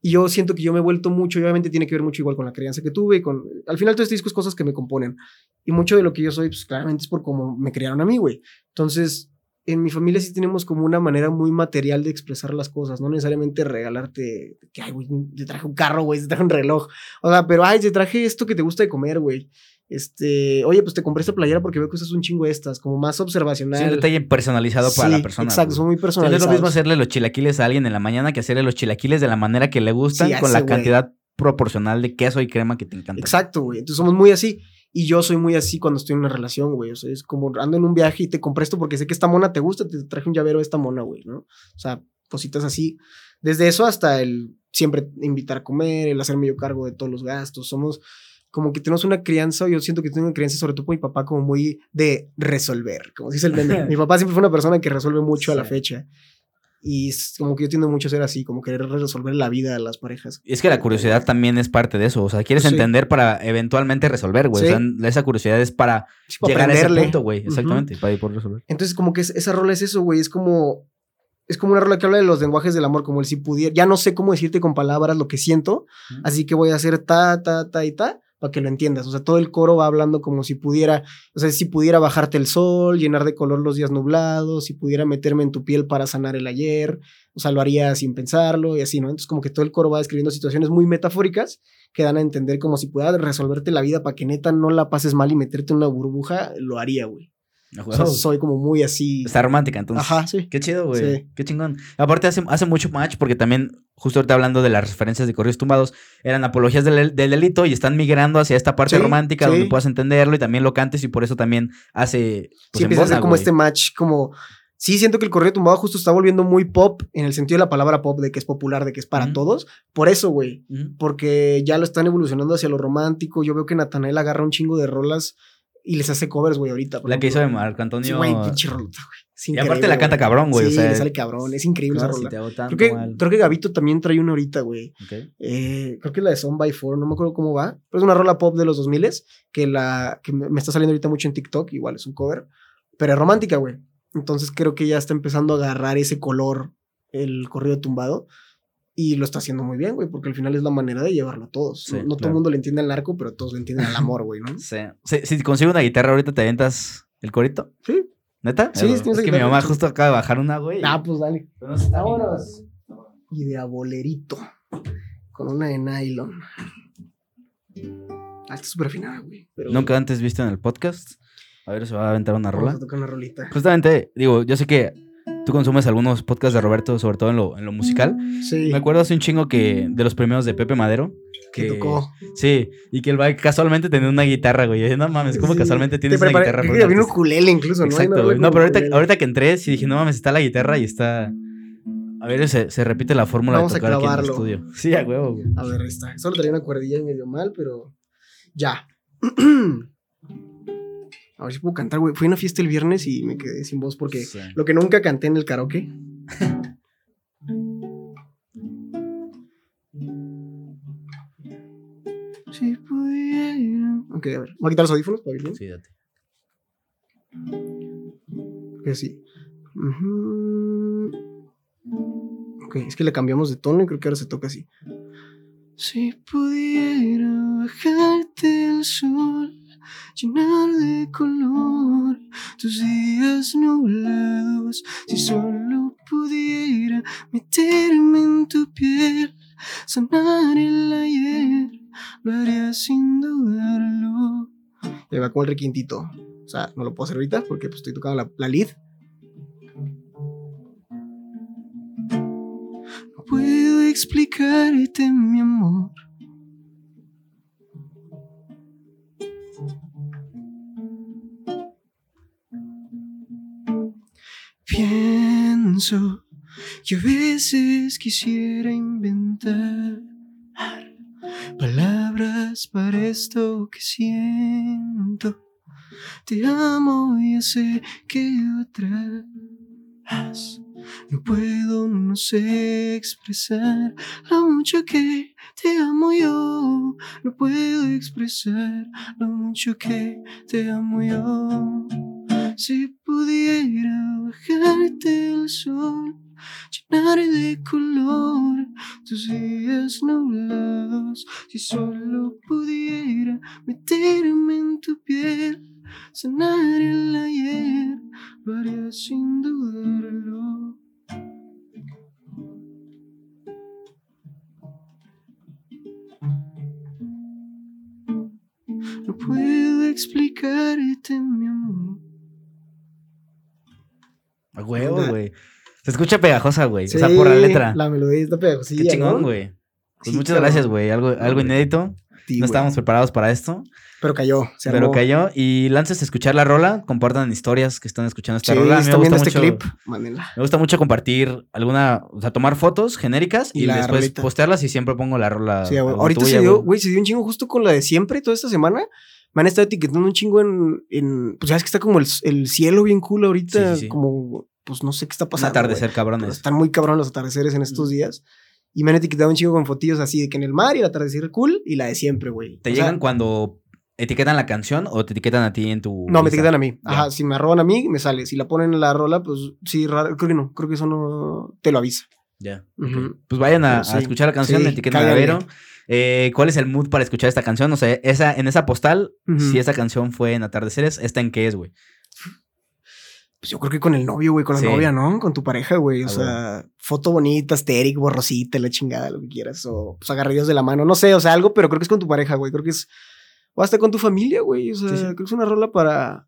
Y yo siento que yo me he vuelto mucho, y obviamente tiene que ver mucho igual con la crianza que tuve, y con, al final todo este disco es cosas que me componen. Y mucho de lo que yo soy, pues claramente es por cómo me criaron a mí, güey. Entonces, en mi familia sí tenemos como una manera muy material de expresar las cosas, no necesariamente regalarte, que, ay, güey, te traje un carro, güey, te traje un reloj, o sea, pero, ay, te traje esto que te gusta de comer, güey. Este, oye, pues te compré esta playera porque veo que usas un chingo estas, como más observacional. Sí, un detalle personalizado para la persona. Exacto, son muy personalizados. es lo mismo hacerle los chilaquiles a alguien en la mañana que hacerle los chilaquiles de la manera que le gustan, con la cantidad proporcional de queso y crema que te encanta. Exacto, güey. Entonces somos muy así. Y yo soy muy así cuando estoy en una relación, güey. O sea, es como ando en un viaje y te compré esto porque sé que esta mona te gusta, te traje un llavero de esta mona, güey, ¿no? O sea, cositas así. Desde eso hasta el siempre invitar a comer, el hacerme yo cargo de todos los gastos. Somos como que tenemos una crianza, yo siento que tengo una crianza, sobre todo con mi papá, como muy de resolver, como dice el meme. mi papá siempre fue una persona que resuelve mucho a la fecha. Y es como que yo tiendo mucho a ser así, como querer resolver la vida de las parejas. Y es que la curiosidad también es parte de eso. O sea, quieres entender para eventualmente resolver, güey. O sea, esa curiosidad es para llegar a ese punto, güey. Exactamente, para ir por resolver. Entonces, como que esa rola es eso, güey. Es como. Es como una rola que habla de los lenguajes del amor, como el si pudiera. Ya no sé cómo decirte con palabras lo que siento, así que voy a hacer ta, ta, ta y ta para que lo entiendas. O sea, todo el coro va hablando como si pudiera, o sea, si pudiera bajarte el sol, llenar de color los días nublados, si pudiera meterme en tu piel para sanar el ayer, o sea, lo haría sin pensarlo y así, ¿no? Entonces, como que todo el coro va describiendo situaciones muy metafóricas que dan a entender como si pudiera resolverte la vida para que neta no la pases mal y meterte en una burbuja, lo haría, güey soy como muy así. Está romántica, entonces. Ajá, sí. Qué chido, güey. Qué chingón. Aparte, hace, hace mucho match porque también, justo ahorita hablando de las referencias de corridos tumbados, eran apologías del, delito y están migrando hacia esta parte romántica donde puedas entenderlo y también lo cantes y por eso también hace. Pues, sí, empieza a hacer como este match, como. Sí, siento que el corrido tumbado justo está volviendo muy pop en el sentido de la palabra pop, de que es popular, de que es para todos. Por eso, güey. Porque ya lo están evolucionando hacia lo romántico. Yo veo que Natanael agarra un chingo de rolas y les hace covers, güey, ahorita. La que hizo de Marco Antonio. güey, pinche rolota, güey. Y aparte la canta cabrón, güey. Sí, le sale cabrón. Es increíble esa rola. creo, que, creo que Gabito también trae una ahorita, güey. Eh, creo que es la de Son by Four, no me acuerdo cómo va. Pero es una rola pop de los 2000 que, la, que me está saliendo ahorita mucho en TikTok. Igual es un cover. Pero es romántica, güey. Entonces creo que ya está empezando a agarrar ese color el corrido tumbado. Y lo está haciendo muy bien, güey, porque al final es la manera de llevarlo a todos. no, todo el mundo le entiende al narco, pero todos le entienden al amor, güey, ¿no? Sí. Si, consigo una guitarra ahorita, ¿te aventas el corito? Sí. ¿Neta? Sí, es, es que mi mamá justo acaba de bajar una, güey. Ah, pues dale. Vámonos. Y de abolerito. Con una de nylon. Ah, está súper afinada, güey. ¿Nunca antes viste en el podcast? A ver, se va a aventar una rola. Vamos a tocar una rolita. Justamente, digo, yo sé que tú consumes algunos podcasts de Roberto, sobre todo en lo, en lo musical. Sí. Me acuerdo hace un chingo que de los primeros de Pepe Madero. Que tocó. Sí, y que el va casualmente tenía una guitarra, güey. Yo, no mames, ¿cómo Sí. casualmente tienes una guitarra? creo que un había un artista? ukulele incluso, ¿no? Exacto, güey. No, pero ahorita, ahorita que entré, sí dije, no mames, está la guitarra y está. A ver, se, se repite la fórmula Vamos de a tocar aquí en el estudio. Sí, a huevo, güey. A ver, ahí está. Solo traía una cuerdilla y medio mal, pero ya. A ver si puedo cantar, güey. Fui a una fiesta el viernes y me quedé sin voz porque Sí. lo que nunca canté en el karaoke. si pudiera. Ok, a ver. Voy a quitar los audífonos para oír bien. Sí, date. Ok, así. Ujú. Ok, es que le cambiamos de tono y creo que ahora se toca así. Si pudiera bajarte el sol, llenar de color tus días nublados, si solo pudiera meterme en tu piel, sanar el ayer, lo haría sin dudarlo. Y va con el requintito. O sea, no lo puedo hacer ahorita porque pues, estoy tocando la, la lead. No puedo explicarte mi amor. Pienso que a veces quisiera inventar palabras para esto que siento. Te amo y sé que atrás no puedo, no sé expresar lo mucho que te amo yo. No puedo expresar lo mucho que te amo yo. Si pudiera bajarte el sol, llenar de color tus días nublados, si solo pudiera meterme en tu piel, sanar el ayer, lo sin dudarlo. No puedo explicarte huevo, güey. Se escucha pegajosa, güey. o sea, por la letra. La melodía está pegajosilla, Qué chingón, ¿no? güey. Pues Sí, muchas gracias, güey. Algo, algo inédito. Sí, no estábamos preparados para esto. Pero cayó. Se pero armó. cayó. Y lances a escuchar la rola. Compartan historias que están escuchando esta Sí, rola. A mí me gusta este mucho. clip. Me gusta mucho compartir alguna, o sea, tomar fotos genéricas y, después rolita. postearlas y siempre pongo la rola. Sí, güey. Ahorita tuya, se dio, güey. se dio un chingo justo con la de siempre toda esta semana. Me han estado etiquetando un chingo en, en pues ya es que está como el, el cielo bien cool ahorita, sí. como, pues no sé qué está Un pasando. atardecer, cabrones. Pero Están muy cabrón los atardeceres en estos días. Y me han etiquetado un chingo con fotillos así de que en el mar y el atardecer cool y la de siempre, güey. ¿Te O sea, llegan cuando etiquetan la canción o te etiquetan a ti en tu. No, me etiquetan a mí. Ajá, si me arroban a mí, me sale. Si la ponen en la rola, pues sí, raro. Creo que no. Creo que eso no te lo avisa. Ya. Ok. Pues vayan a, escuchar la canción, sí, etiqueten a. Vero. Eh, ¿Cuál es el mood para escuchar esta canción? O sea, esa, en esa postal, Ujú. si esa canción fue en atardeceres, ¿esta en qué es, güey? Pues yo creo que con el novio, güey, con la Sí. novia, ¿no? Con tu pareja, güey. O Ah, sea, foto bonita, estéric, borrosita, la chingada, lo que quieras. O pues agarrillos de la mano, no sé, o sea, algo, pero creo que es con tu pareja, güey. Creo que es. O hasta con tu familia, güey. O sea, Sí, sí. creo que es una rola para.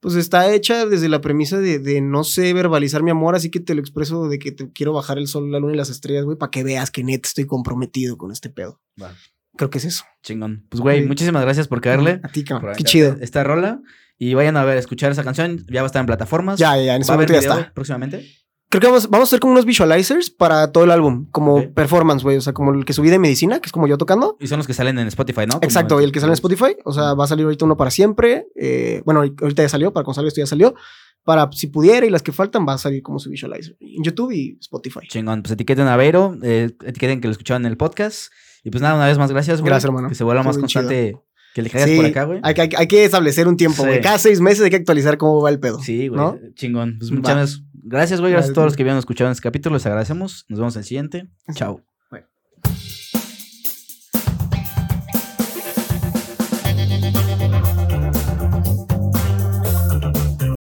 Pues está hecha desde la premisa de, de no sé verbalizar mi amor, así que te lo expreso de que te quiero bajar el sol, la luna y las estrellas, güey, para que veas que neta estoy comprometido con este pedo. Creo que es eso. Chingón. Pues, güey, muchísimas gracias por caerle. A ti, cabrón. Qué chido. Esta rola. Y vayan a ver, escuchar esa canción. Ya va a estar en plataformas. Ya, ya, en ese ¿Va a haber momento ya está. próximamente? Creo que vamos, vamos a hacer como unos visualizers para todo el álbum, como Ok. performance, güey. O sea, como el que subí de medicina, que es como yo tocando. Y son los que salen en Spotify, ¿no? Como Exacto, y el que sale en Spotify. O sea, va a salir ahorita uno para siempre. eh, bueno, ahorita ya salió, para salga esto ya salió. Para si pudiera y las que faltan, va a salir como su visualizer en YouTube y Spotify. Chingón. Pues etiqueten a Vero, eh, etiqueten que lo escuchaban en el podcast. Y pues nada, una vez más, gracias, güey. Gracias, hermano. Que se vuelva Estuvo más constante que le caigas Sí, por acá, güey. Hay, que- hay que- hay que establecer un tiempo, Sí. güey. Cada seis meses hay que actualizar cómo va el pedo. Sí, güey. ¿no? Chingón. Pues muchas gracias. Gracias, güey. Gracias a todos los que habían escuchado en este capítulo. Les agradecemos. Nos vemos en el siguiente. Chao.